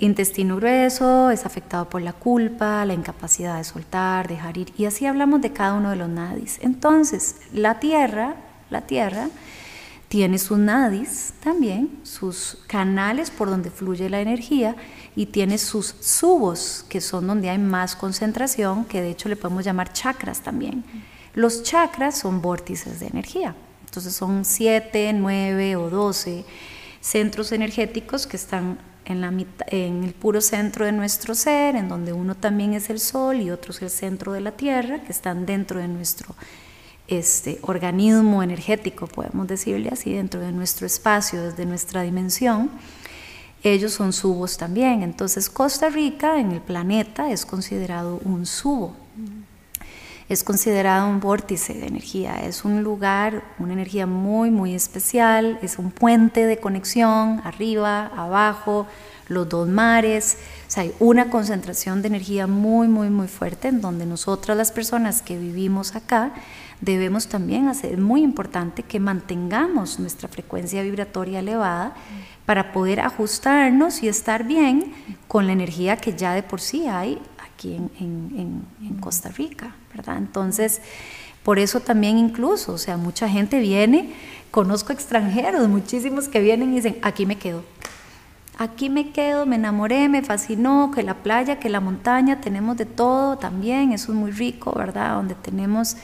S2: intestino grueso es afectado por la culpa, la incapacidad de soltar, dejar ir, y así hablamos de cada uno de los nadis. Entonces, la tierra, la tierra tiene sus nadis también, sus canales por donde fluye la energía y tiene sus subos, que son donde hay más concentración, que de hecho le podemos llamar chakras también. Los chakras son vórtices de energía, entonces son siete, nueve o doce centros energéticos que están en, el puro centro de nuestro ser, en donde uno también es el sol y otro es el centro de la tierra, que están dentro de nuestro este organismo energético, podemos decirle así, dentro de nuestro espacio, desde nuestra dimensión, ellos son subos también. Entonces Costa Rica en el planeta es considerado un subo, es considerado un vórtice de energía, es un lugar, una energía muy, muy especial, es un puente de conexión arriba, abajo, los dos mares, o sea, hay una concentración de energía muy, muy, muy fuerte en donde nosotras las personas que vivimos acá debemos también hacer, es muy importante que mantengamos nuestra frecuencia vibratoria elevada para poder ajustarnos y estar bien con la energía que ya de por sí hay aquí en, en Costa Rica, ¿verdad? Entonces, por eso también incluso, o sea, mucha gente viene, conozco extranjeros, muchísimos que vienen y dicen, aquí me quedo, aquí me quedo, me enamoré, me fascinó, que la playa, que la montaña, tenemos de todo también, eso es muy rico, ¿verdad? Donde tenemos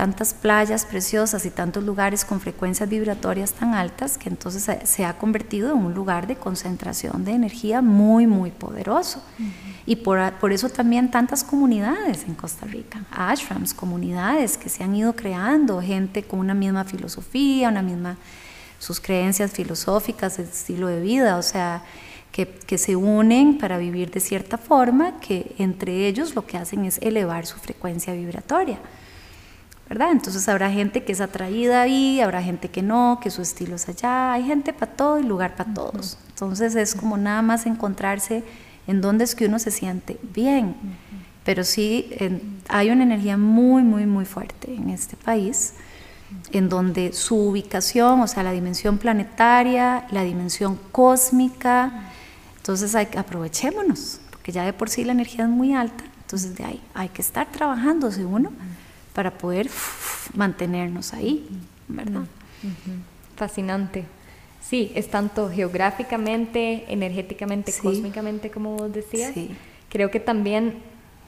S2: tantas playas preciosas y tantos lugares con frecuencias vibratorias tan altas que entonces se ha convertido en un lugar de concentración de energía muy, muy poderoso. Y por, por, eso también tantas comunidades en Costa Rica, ashrams, comunidades que se han ido creando, gente con una misma filosofía, una misma, sus creencias filosóficas, el estilo de vida, o sea, que, que se unen para vivir de cierta forma, que entre ellos lo que hacen es elevar su frecuencia vibratoria. ¿Verdad? Entonces habrá gente que es atraída ahí, habrá gente que no, que su estilo es allá, hay gente para todo y lugar para todos. Entonces es como nada más encontrarse en dónde es que uno se siente bien. Pero sí hay una energía muy, muy, muy fuerte en este país, en donde su ubicación, o sea, la dimensión planetaria, la dimensión cósmica, entonces hay, aprovechémonos, porque ya de por sí la energía es muy alta, entonces de ahí hay que estar trabajándose uno para poder mantenernos ahí, ¿verdad?
S1: Fascinante. Sí, es tanto geográficamente, energéticamente, cósmicamente, como vos decías. Creo que también,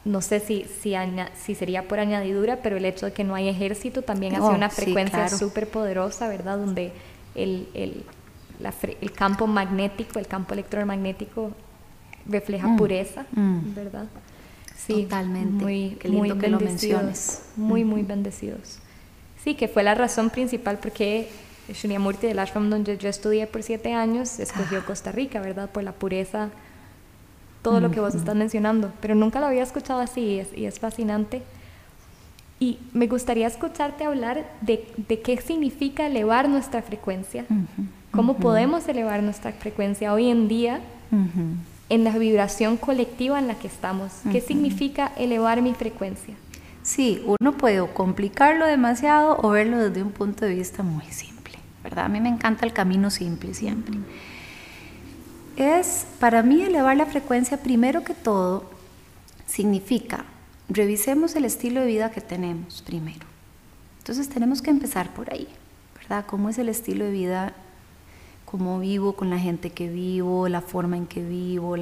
S1: no sé si, si, si, sería por añadidura, pero el hecho de que no hay ejército también hace oh, una frecuencia súper poderosa, ¿verdad? Donde el, el, el, campo magnético, el campo electromagnético refleja mm, pureza, mm. ¿verdad?
S2: Sí, totalmente. Muy, Qué lindo que lo menciones.
S1: Muy, muy bendecidos. Sí, que fue la razón principal porque Shunyamurti del ashram donde yo estudié por siete años escogió ah. Costa Rica, ¿verdad? Por la pureza, todo lo que vos estás mencionando. Pero nunca lo había escuchado así y es, fascinante. Y me gustaría escucharte hablar de, de qué significa elevar nuestra frecuencia, cómo podemos elevar nuestra frecuencia hoy en día en la vibración colectiva en la que estamos. ¿Qué significa elevar mi frecuencia?
S2: Sí, uno puede complicarlo demasiado o verlo desde un punto de vista muy simple, ¿verdad? A mí me encanta el camino simple siempre. Es, para mí, elevar la frecuencia, primero que todo, significa, revisemos el estilo de vida que tenemos primero. Entonces tenemos que empezar por ahí, ¿verdad? ¿Cómo es el estilo de vida cómo vivo, con la gente que vivo, la forma en que vivo,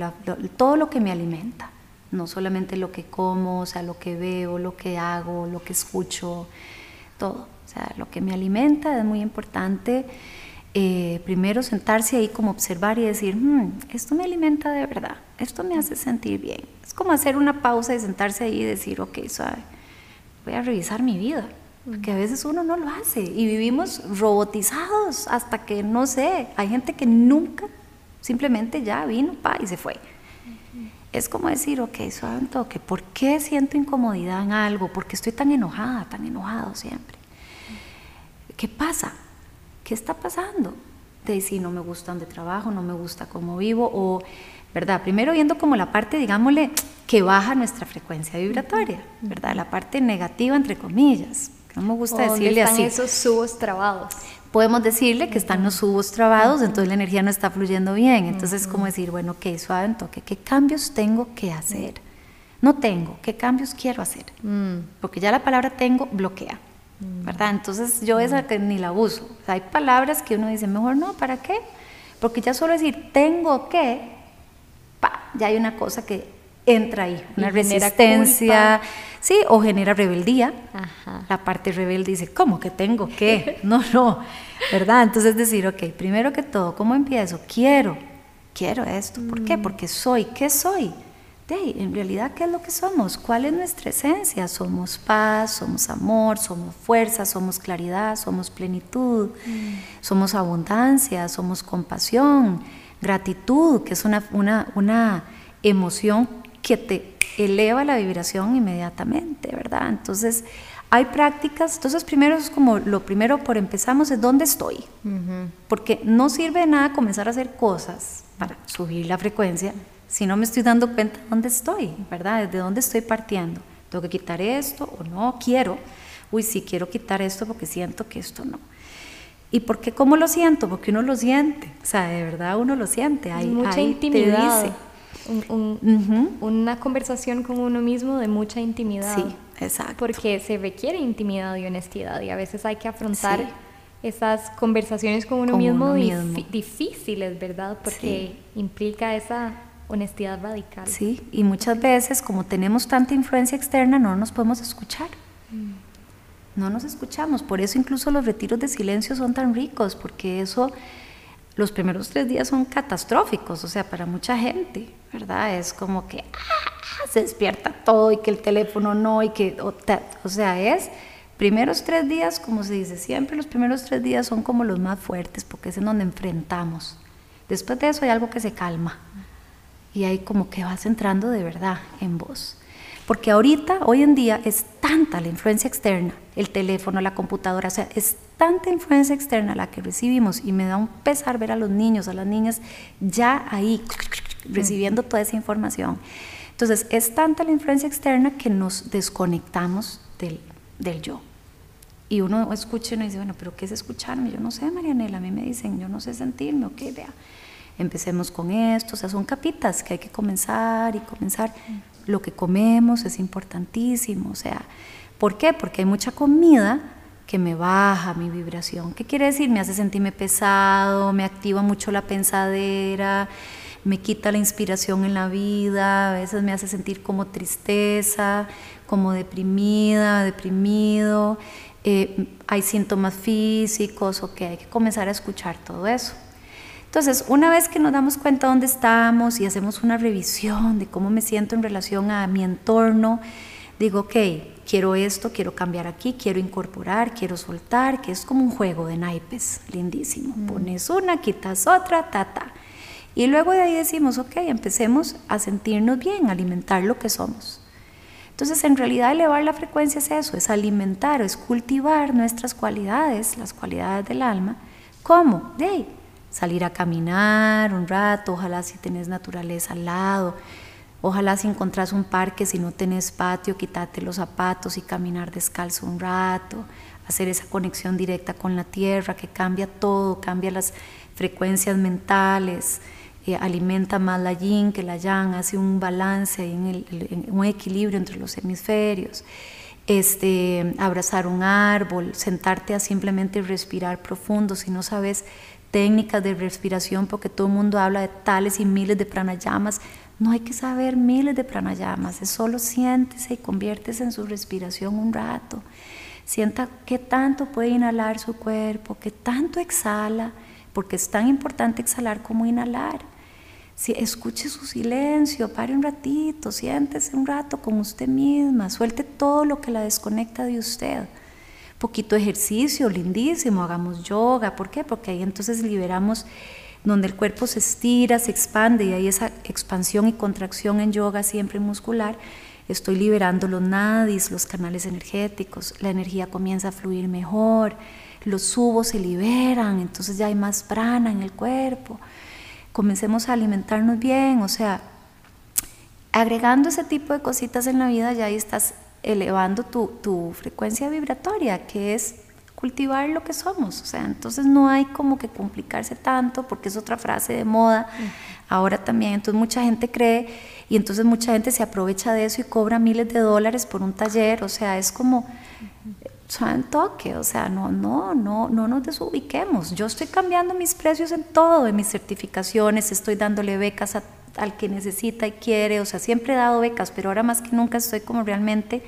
S2: todo lo que me alimenta. No solamente lo que como, o sea, lo que veo, lo que hago, lo que escucho, todo. O sea, lo que me alimenta es muy importante. Eh, primero sentarse ahí como observar y decir, hmm, esto me alimenta de verdad, esto me hace sentir bien. Es como hacer una pausa y sentarse ahí y decir, ok, suave, voy a revisar mi vida, porque a veces uno no lo hace y vivimos robotizados hasta que, no sé, hay gente que nunca simplemente ya vino pa, y se fue. Es como decir, ok, suave un toque, ¿por qué siento incomodidad en algo? ¿Por qué estoy tan enojada, tan enojado siempre? ¿Qué pasa? ¿Qué está pasando? De si no me gusta donde trabajo, no me gusta cómo vivo, o, ¿verdad? Primero viendo como la parte, digámosle, que baja nuestra frecuencia vibratoria, ¿verdad? La parte negativa, entre comillas. No me gusta decirle
S1: están
S2: así.
S1: esos subos trabados.
S2: Podemos decirle que están los subos trabados, entonces la energía no está fluyendo bien. Entonces, es como decir, bueno, ok, suave en toque, ¿qué cambios tengo que hacer? No tengo, ¿qué cambios quiero hacer? Mm. Porque ya la palabra tengo bloquea. ¿verdad? Entonces yo esa que ni la uso. hay palabras que uno dice, mejor no, ¿para qué? Porque ya solo decir tengo que, pa, ya hay una cosa que entra ahí, una resistencia, sí, o genera rebeldía. La parte rebelde dice, ¿cómo que tengo que? No, no, ¿verdad? Entonces decir, ok, primero que todo, ¿cómo empiezo? Quiero, quiero esto. ¿Por qué? Mm. Porque soy, ¿qué soy? en realidad, ¿qué es lo que somos? ¿Cuál es nuestra esencia? Somos paz, somos amor, somos fuerza, somos claridad, somos plenitud, mm. somos abundancia, somos compasión, gratitud, que es una, una, una emoción que te eleva la vibración inmediatamente, ¿verdad? Entonces, hay prácticas, entonces primero es como lo primero por empezamos es dónde estoy, porque no sirve de nada comenzar a hacer cosas para subir la frecuencia si no me estoy dando cuenta de dónde estoy, ¿verdad? ¿De dónde estoy partiendo? ¿Tengo que quitar esto o no? Quiero. Uy, sí, quiero quitar esto porque siento que esto no. ¿Y por qué cómo lo siento? Porque uno lo siente. O sea, de verdad uno lo siente. Hay
S1: mucha intimidad. Una conversación con uno mismo de mucha intimidad.
S2: Sí, exacto.
S1: Porque se requiere intimidad y honestidad y a veces hay que afrontar esas conversaciones con uno, mismo, difíciles, ¿verdad? Porque implica esa honestidad radical.
S2: Sí, y muchas veces como tenemos tanta influencia externa no nos podemos escuchar. Mm. No nos escuchamos, por eso incluso los retiros de silencio son tan ricos, porque eso, los primeros tres días son catastróficos, o sea, para mucha gente, ¿verdad? Es como que ah, se despierta todo y que el teléfono no, y que, o, o sea, es primeros tres días, como se dice siempre, los primeros tres días son como los más fuertes, porque es en donde enfrentamos. Después de eso hay algo que se calma y ahí como que vas entrando de verdad en vos. Porque ahorita, hoy en día, es tanta la influencia externa, el teléfono, la computadora, o sea, es tanta influencia externa la que recibimos y me da un pesar ver a los niños, a las niñas ya ahí recibiendo toda esa información. Entonces, es tanta la influencia externa que nos desconectamos del, del yo. Y uno escucha y uno dice, bueno, pero ¿qué es escucharme? Yo no sé, Marianela, a mí me dicen, yo no sé sentirme, ok, vea empecemos con esto, o sea, son capitas que hay que comenzar y comenzar. Lo que comemos es importantísimo, o sea, ¿por qué? Porque hay mucha comida que me baja mi vibración. ¿Qué quiere decir? Me hace sentirme pesado, me activa mucho la pensadera, me quita la inspiración en la vida, a veces me hace sentir como tristeza, como deprimida, deprimido. Eh, hay síntomas físicos, ok, hay que comenzar a escuchar todo eso. Entonces, una vez que nos damos cuenta dónde estamos y hacemos una revisión de cómo me siento en relación a mi entorno, digo, ok, quiero esto, quiero cambiar aquí, quiero incorporar, quiero soltar, que es como un juego de naipes, lindísimo. Mm. Pones una, quitas otra, ta, ta. Y luego de ahí decimos, ok, empecemos a sentirnos bien, alimentar lo que somos. Entonces, en realidad, elevar la frecuencia es eso, es alimentar, es cultivar nuestras cualidades, las cualidades del alma. ¿Cómo? De ahí, salir a caminar un rato, ojalá si tenés naturaleza al lado, ojalá si encontrás un parque, si no tenés patio, quítate los zapatos y caminar descalzo un rato, hacer esa conexión directa con la tierra que cambia todo, cambia las frecuencias mentales, eh, alimenta más la yin que la yang, hace un balance, un equilibrio entre los hemisferios. Este, abrazar un árbol, sentarte a simplemente respirar profundo, si no sabes técnicas de respiración, porque todo el mundo habla de tales y miles de pranayamas. No hay que saber miles de pranayamas, es solo siéntese y conviértese en su respiración un rato. Sienta qué tanto puede inhalar su cuerpo, qué tanto exhala, porque es tan importante exhalar como inhalar. Si escuche su silencio, pare un ratito, siéntese un rato con usted misma, suelte todo lo que la desconecta de usted poquito ejercicio, lindísimo, hagamos yoga. ¿Por qué? Porque ahí entonces liberamos donde el cuerpo se estira, se expande y hay esa expansión y contracción en yoga siempre muscular. Estoy liberando los nadis, los canales energéticos, la energía comienza a fluir mejor, los subos se liberan, entonces ya hay más prana en el cuerpo. Comencemos a alimentarnos bien, o sea, agregando ese tipo de cositas en la vida ya ahí estás elevando tu, frecuencia vibratoria, que es cultivar lo que somos. O sea, entonces no hay como que complicarse tanto, porque es otra frase de moda ahora también. Entonces mucha gente cree y entonces mucha gente se aprovecha de eso y cobra miles de dólares por un taller. O sea, es como, suave toque, o sea, no, no, no, no nos desubiquemos. Yo estoy cambiando mis precios en todo, en mis certificaciones, estoy dándole becas a al que necesita y quiere, o sea, siempre he dado becas, pero ahora más que nunca estoy como realmente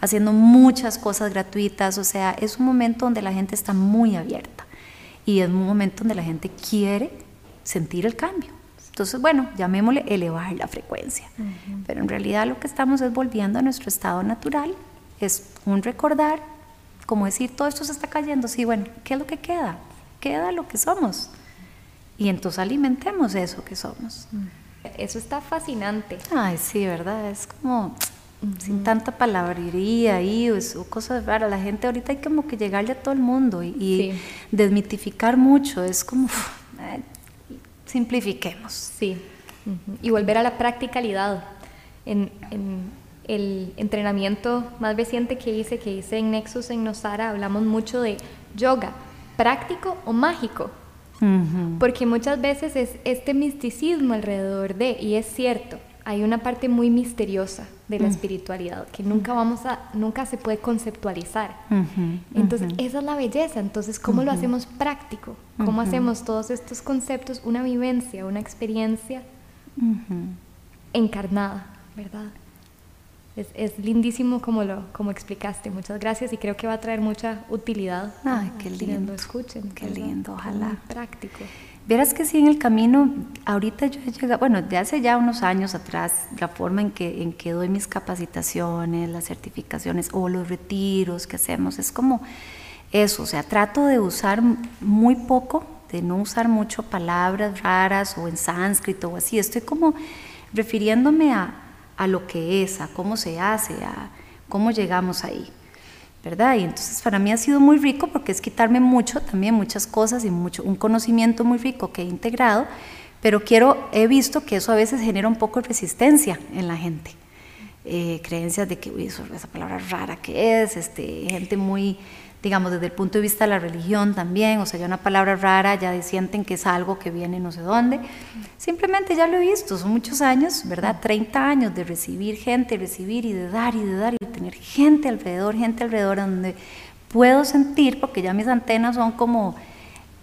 S2: haciendo muchas cosas gratuitas, o sea, es un momento donde la gente está muy abierta y es un momento donde la gente quiere sentir el cambio. Entonces, bueno, llamémosle elevar la frecuencia, pero en realidad lo que estamos es volviendo a nuestro estado natural, es un recordar, como decir, todo esto se está cayendo, sí, bueno, ¿qué es lo que queda? Queda lo que somos. Y entonces alimentemos eso que somos.
S1: Eso está fascinante.
S2: Ay, sí, ¿verdad? Es como sin tanta palabrería y o cosas raras. La gente ahorita hay como que llegarle a todo el mundo y, desmitificar mucho. Es como, eh, simplifiquemos.
S1: Sí. Y volver a la practicalidad. En, el entrenamiento más reciente que hice, que hice en Nexus en Nosara, hablamos mucho de yoga, práctico o mágico. Porque muchas veces es este misticismo alrededor de, y es cierto, hay una parte muy misteriosa de la espiritualidad que nunca vamos a, nunca se puede conceptualizar. Entonces, esa es la belleza. Entonces, ¿cómo lo hacemos práctico? ¿Cómo hacemos todos estos conceptos una vivencia, una experiencia encarnada, verdad? Es, lindísimo como lo como explicaste. Muchas gracias y creo que va a traer mucha utilidad.
S2: Ay, qué lindo.
S1: lo escuchen.
S2: Qué lindo, ojalá.
S1: práctico.
S2: Verás que sí, en el camino, ahorita yo he llegado, bueno, de hace ya unos años atrás, la forma en que, en que doy mis capacitaciones, las certificaciones o los retiros que hacemos, es como eso, o sea, trato de usar muy poco, de no usar mucho palabras raras o en sánscrito o así, estoy como refiriéndome a, a lo que es, a cómo se hace, a cómo llegamos ahí. ¿verdad? Y entonces para mí ha sido muy rico porque es quitarme mucho, también muchas cosas y mucho, un conocimiento muy rico que he integrado, pero quiero, he visto que eso a veces genera un poco de resistencia en la gente. Eh, creencias de que, uy, esa palabra rara que es, este, gente muy digamos, desde el punto de vista de la religión también, o sea, ya una palabra rara, ya sienten que es algo que viene no sé dónde. Simplemente ya lo he visto, son muchos años, ¿verdad? 30 años de recibir gente, recibir y de dar y de dar y de tener gente alrededor, gente alrededor donde puedo sentir, porque ya mis antenas son como,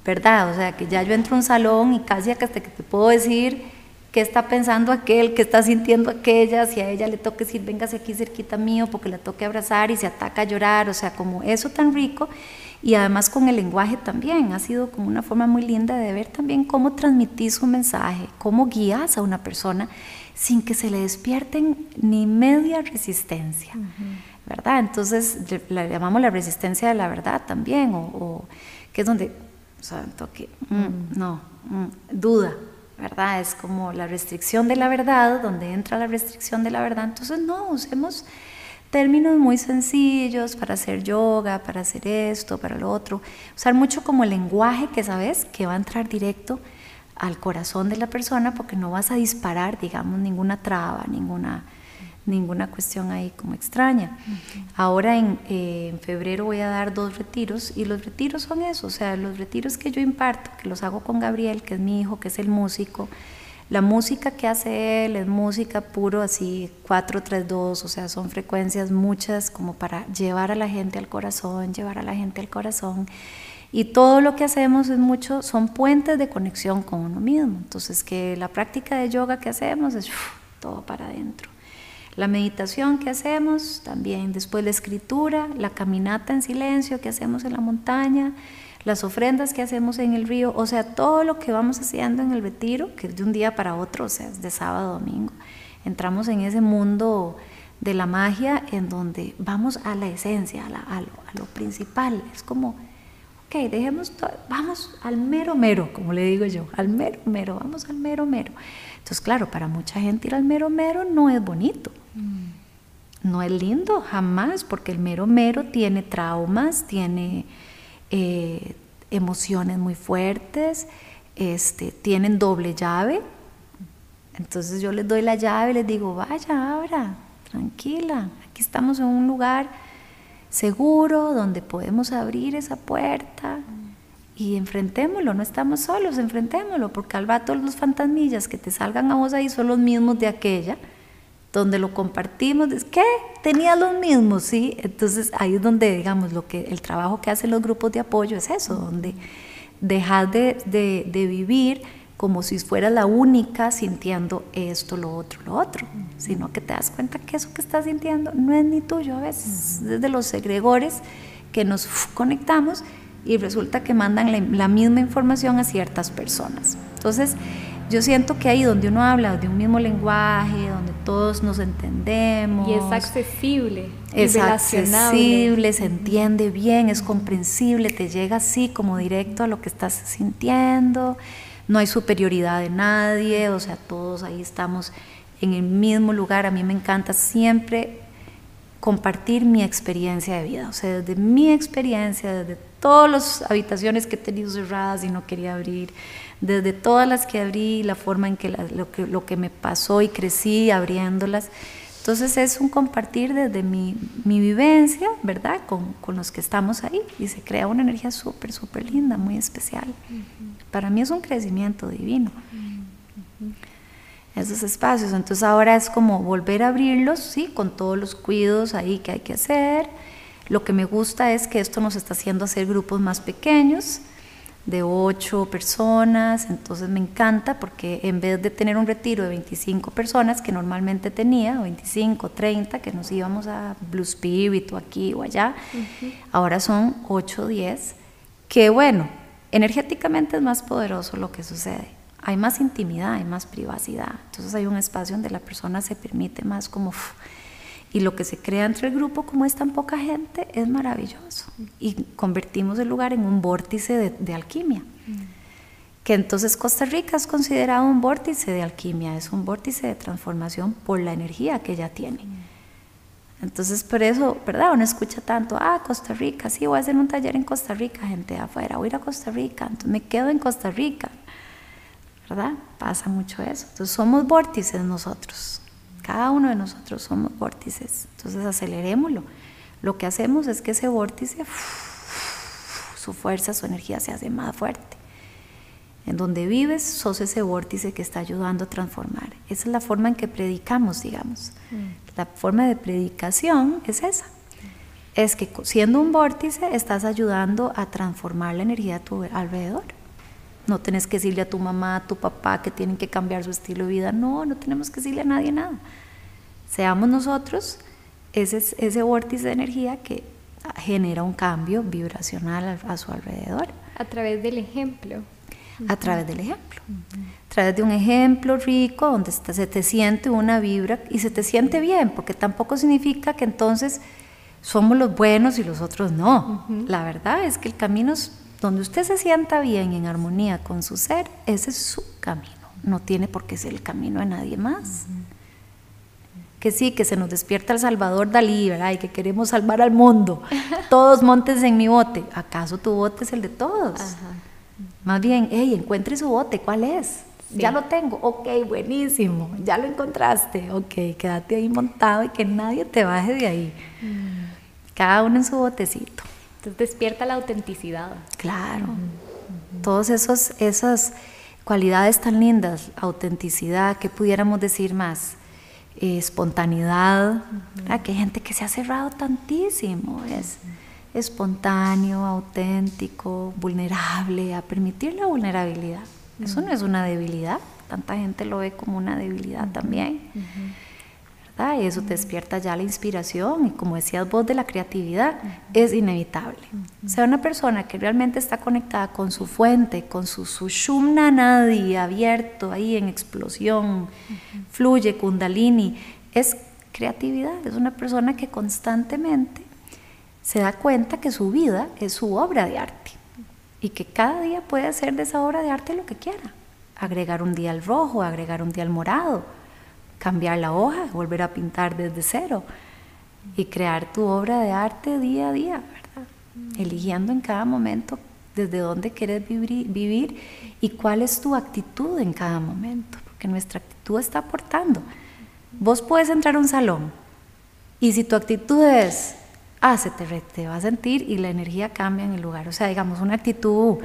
S2: ¿verdad? O sea, que ya yo entro a un salón y casi hasta que te puedo decir qué está pensando aquel, qué está sintiendo aquella, si a ella le toca decir, véngase aquí cerquita mío, porque la toque abrazar y se ataca a llorar, o sea, como eso tan rico. Y además con el lenguaje también, ha sido como una forma muy linda de ver también cómo transmitís un mensaje, cómo guías a una persona sin que se le despierten ni media resistencia, ¿verdad? Entonces la llamamos la resistencia de la verdad también, o, que es donde, o sea, toque, mm, no, mm, duda, ¿verdad? Es como la restricción de la verdad, donde entra la restricción de la verdad. Entonces, no, usemos términos muy sencillos para hacer yoga, para hacer esto, para lo otro. Usar mucho como el lenguaje que sabes que va a entrar directo al corazón de la persona porque no vas a disparar, digamos, ninguna traba, ninguna ninguna cuestión ahí como extraña. Ahora eh, en, febrero voy a dar dos retiros y los retiros son eso, o sea, los retiros que yo imparto, que los hago con Gabriel, que es mi hijo, que es el músico. La música que hace él es música puro, así 4-3-2, o sea, son frecuencias muchas como para llevar a la gente al corazón, llevar a la gente al corazón. Y todo lo que hacemos es mucho, son puentes de conexión con uno mismo. Entonces, que la práctica de yoga que hacemos es todo para adentro. La meditación que hacemos también, después la escritura, la caminata en silencio que hacemos en la montaña, las ofrendas que hacemos en el río, o sea, todo lo que vamos haciendo en el retiro, que es de un día para otro, o sea, es de sábado a domingo. Entramos en ese mundo de la magia en donde vamos a la esencia, a, lo, principal. Es como, ok, dejemos vamos al mero mero, como le digo yo, al mero mero, vamos al mero mero. Entonces, claro, para mucha gente ir al mero mero no es bonito. Mm. No es lindo jamás, porque el mero mero tiene traumas, tiene eh, emociones muy fuertes, este, tienen doble llave. Entonces yo les doy la llave y les digo, vaya, abra, tranquila, aquí estamos en un lugar seguro donde podemos abrir esa puerta y enfrentémoslo, no estamos solos, enfrentémoslo, porque al rato los fantasmillas que te salgan a vos ahí son los mismos de aquella, donde lo compartimos, es que tenía los mismos, ¿sí? Entonces ahí es donde, digamos, lo que, el trabajo que hacen los grupos de apoyo es eso, donde dejas de, de, de vivir como si fuera la única sintiendo esto, lo otro, lo otro, sino que te das cuenta que eso que estás sintiendo no es ni tuyo a veces, es de los segregores que nos conectamos y resulta que mandan la, la, misma información a ciertas personas. Entonces, yo siento que ahí donde uno habla de un mismo lenguaje, donde todos nos entendemos.
S1: Y es accesible.
S2: Es accesible, se entiende bien, es comprensible, te llega así como directo a lo que estás sintiendo no hay superioridad de nadie, o sea, todos ahí estamos en el mismo lugar. A mí me encanta siempre compartir mi experiencia de vida, o sea, desde mi experiencia, desde todas las habitaciones que he tenido cerradas y no quería abrir, desde todas las que abrí, la forma en que, lo, que lo que me pasó y crecí abriéndolas. Entonces es un compartir desde mi, mi vivencia, ¿verdad? Con, con, los que estamos ahí y se crea una energía súper, súper linda, muy especial. Para mí es un crecimiento divino. Esos espacios. Entonces ahora es como volver a abrirlos, ¿sí? Con todos los cuidados ahí que hay que hacer. Lo que me gusta es que esto nos está haciendo hacer grupos más pequeños, de ocho personas, entonces me encanta porque en vez de tener un retiro de 25 personas que normalmente tenía, o 25, 30, que nos íbamos a Blue Spirit o aquí o allá, ahora son 8, 10, que bueno, energéticamente es más poderoso lo que sucede. Hay más intimidad, hay más privacidad. Entonces hay un espacio donde la persona se permite más como... y lo que se crea entre el grupo, como es tan poca gente, es maravilloso. Y convertimos el lugar en un vórtice de, alquimia. Que entonces Costa Rica es considerado un vórtice de alquimia, es un vórtice de transformación por la energía que ella tiene. Entonces, por eso, ¿verdad? Uno escucha tanto, ah, Costa Rica, sí, voy a hacer un taller en Costa Rica, gente de afuera, voy a ir a Costa Rica, entonces me quedo en Costa Rica, ¿verdad? Pasa mucho eso. Entonces, somos vórtices nosotros, cada uno de nosotros somos vórtices, entonces acelerémoslo. Lo que hacemos es que ese vórtice, su fuerza, su energía se hace más fuerte. En donde vives, sos ese vórtice que está ayudando a transformar. Esa es la forma en que predicamos, digamos. Mm. La forma de predicación es esa. Es que siendo un vórtice estás ayudando a transformar la energía a tu alrededor. No tienes que decirle a tu mamá, a tu papá que tienen que cambiar su estilo de vida. No, no tenemos que decirle a nadie nada. Seamos nosotros ese, ese vórtice de energía que genera un cambio vibracional a, a su alrededor.
S1: A través del ejemplo
S2: a través del ejemplo. A través de un ejemplo rico donde se te siente una vibra y se te siente bien, porque tampoco significa que entonces somos los buenos y los otros no. La verdad es que el camino es donde usted se sienta bien, en armonía con su ser, ese es su camino. No tiene por qué ser el camino de nadie más. Que sí, que se nos despierta el Salvador Dalí, ¿verdad? Y que queremos salvar al mundo. Todos montes en mi bote. ¿Acaso tu bote es el de todos? Más bien, hey, encuentre su bote, ¿cuál es? Ya lo tengo, ok, buenísimo, ya lo encontraste, ok, quédate ahí montado y que nadie te baje de ahí. Mm. Cada uno en su botecito.
S1: Entonces despierta la autenticidad.
S2: Claro, todas esas cualidades tan lindas, autenticidad, ¿qué pudiéramos decir más? Eh, espontaneidad, que hay gente que se ha cerrado tantísimo, es espontáneo, auténtico, vulnerable, a permitir la vulnerabilidad. Eso no es una debilidad, tanta gente lo ve como una debilidad también. ¿Verdad? Y eso te despierta ya la inspiración y como decías vos de la creatividad, es inevitable. O sea, una persona que realmente está conectada con su fuente, con su sushumna nadi abierto ahí en explosión, fluye kundalini, es creatividad, es una persona que constantemente se da cuenta que su vida es su obra de arte y que cada día puede hacer de esa obra de arte lo que quiera. Agregar un día al rojo, agregar un día al morado, cambiar la hoja, volver a pintar desde cero y crear tu obra de arte día a día, ¿verdad? Eligiendo en cada momento desde dónde quieres vivir, vivir y cuál es tu actitud en cada momento, porque nuestra actitud está aportando. Vos puedes entrar a un salón y si tu actitud es ah, se te, te va a sentir y la energía cambia en el lugar. O sea, digamos, una actitud,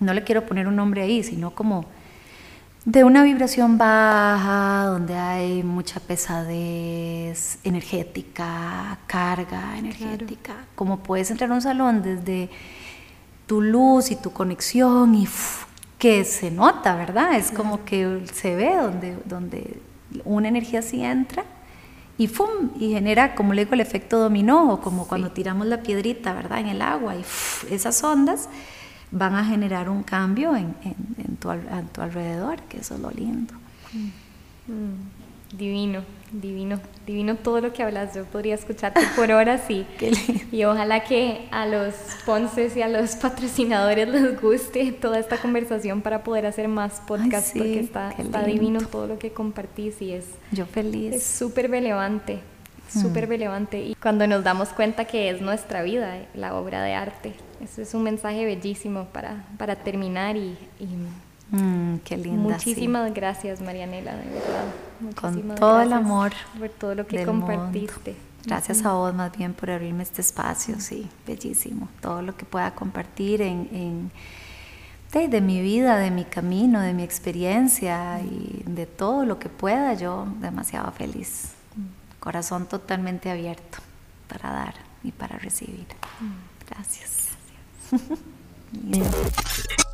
S2: no le quiero poner un nombre ahí, sino como de una vibración baja, donde hay mucha pesadez energética, carga energética. Como puedes entrar a un salón desde tu luz y tu conexión y que se nota, ¿verdad? Es como que se ve donde, donde una energía sí entra y ¡fum! y genera, como le digo, el efecto dominó, o como cuando tiramos la piedrita, ¿verdad?, en el agua, y esas ondas van a generar un cambio en, en, tu, tu, alrededor, que eso es lo lindo.
S1: Mm, divino, divino, divino todo lo que hablas. Yo podría escucharte por horas y, y ojalá que a los Ponces y a los patrocinadores les guste toda esta conversación para poder hacer más podcasts, porque está, está divino todo lo que compartís y es...
S2: Yo feliz.
S1: Es súper relevante, súper mm. relevante. Y cuando nos damos cuenta que es nuestra vida, la obra de arte, eso es un mensaje bellísimo para, para terminar y,
S2: mm, qué linda,
S1: Muchísimas gracias, Marianela, de verdad.
S2: Con todo el amor.
S1: Por todo lo que compartiste.
S2: Gracias a vos más bien por abrirme este espacio, sí, bellísimo. Todo lo que pueda compartir en, de, de, mi vida, de mi camino, de mi experiencia y de todo lo que pueda, yo demasiado feliz. Corazón totalmente abierto para dar y para recibir. Gracias. Gracias.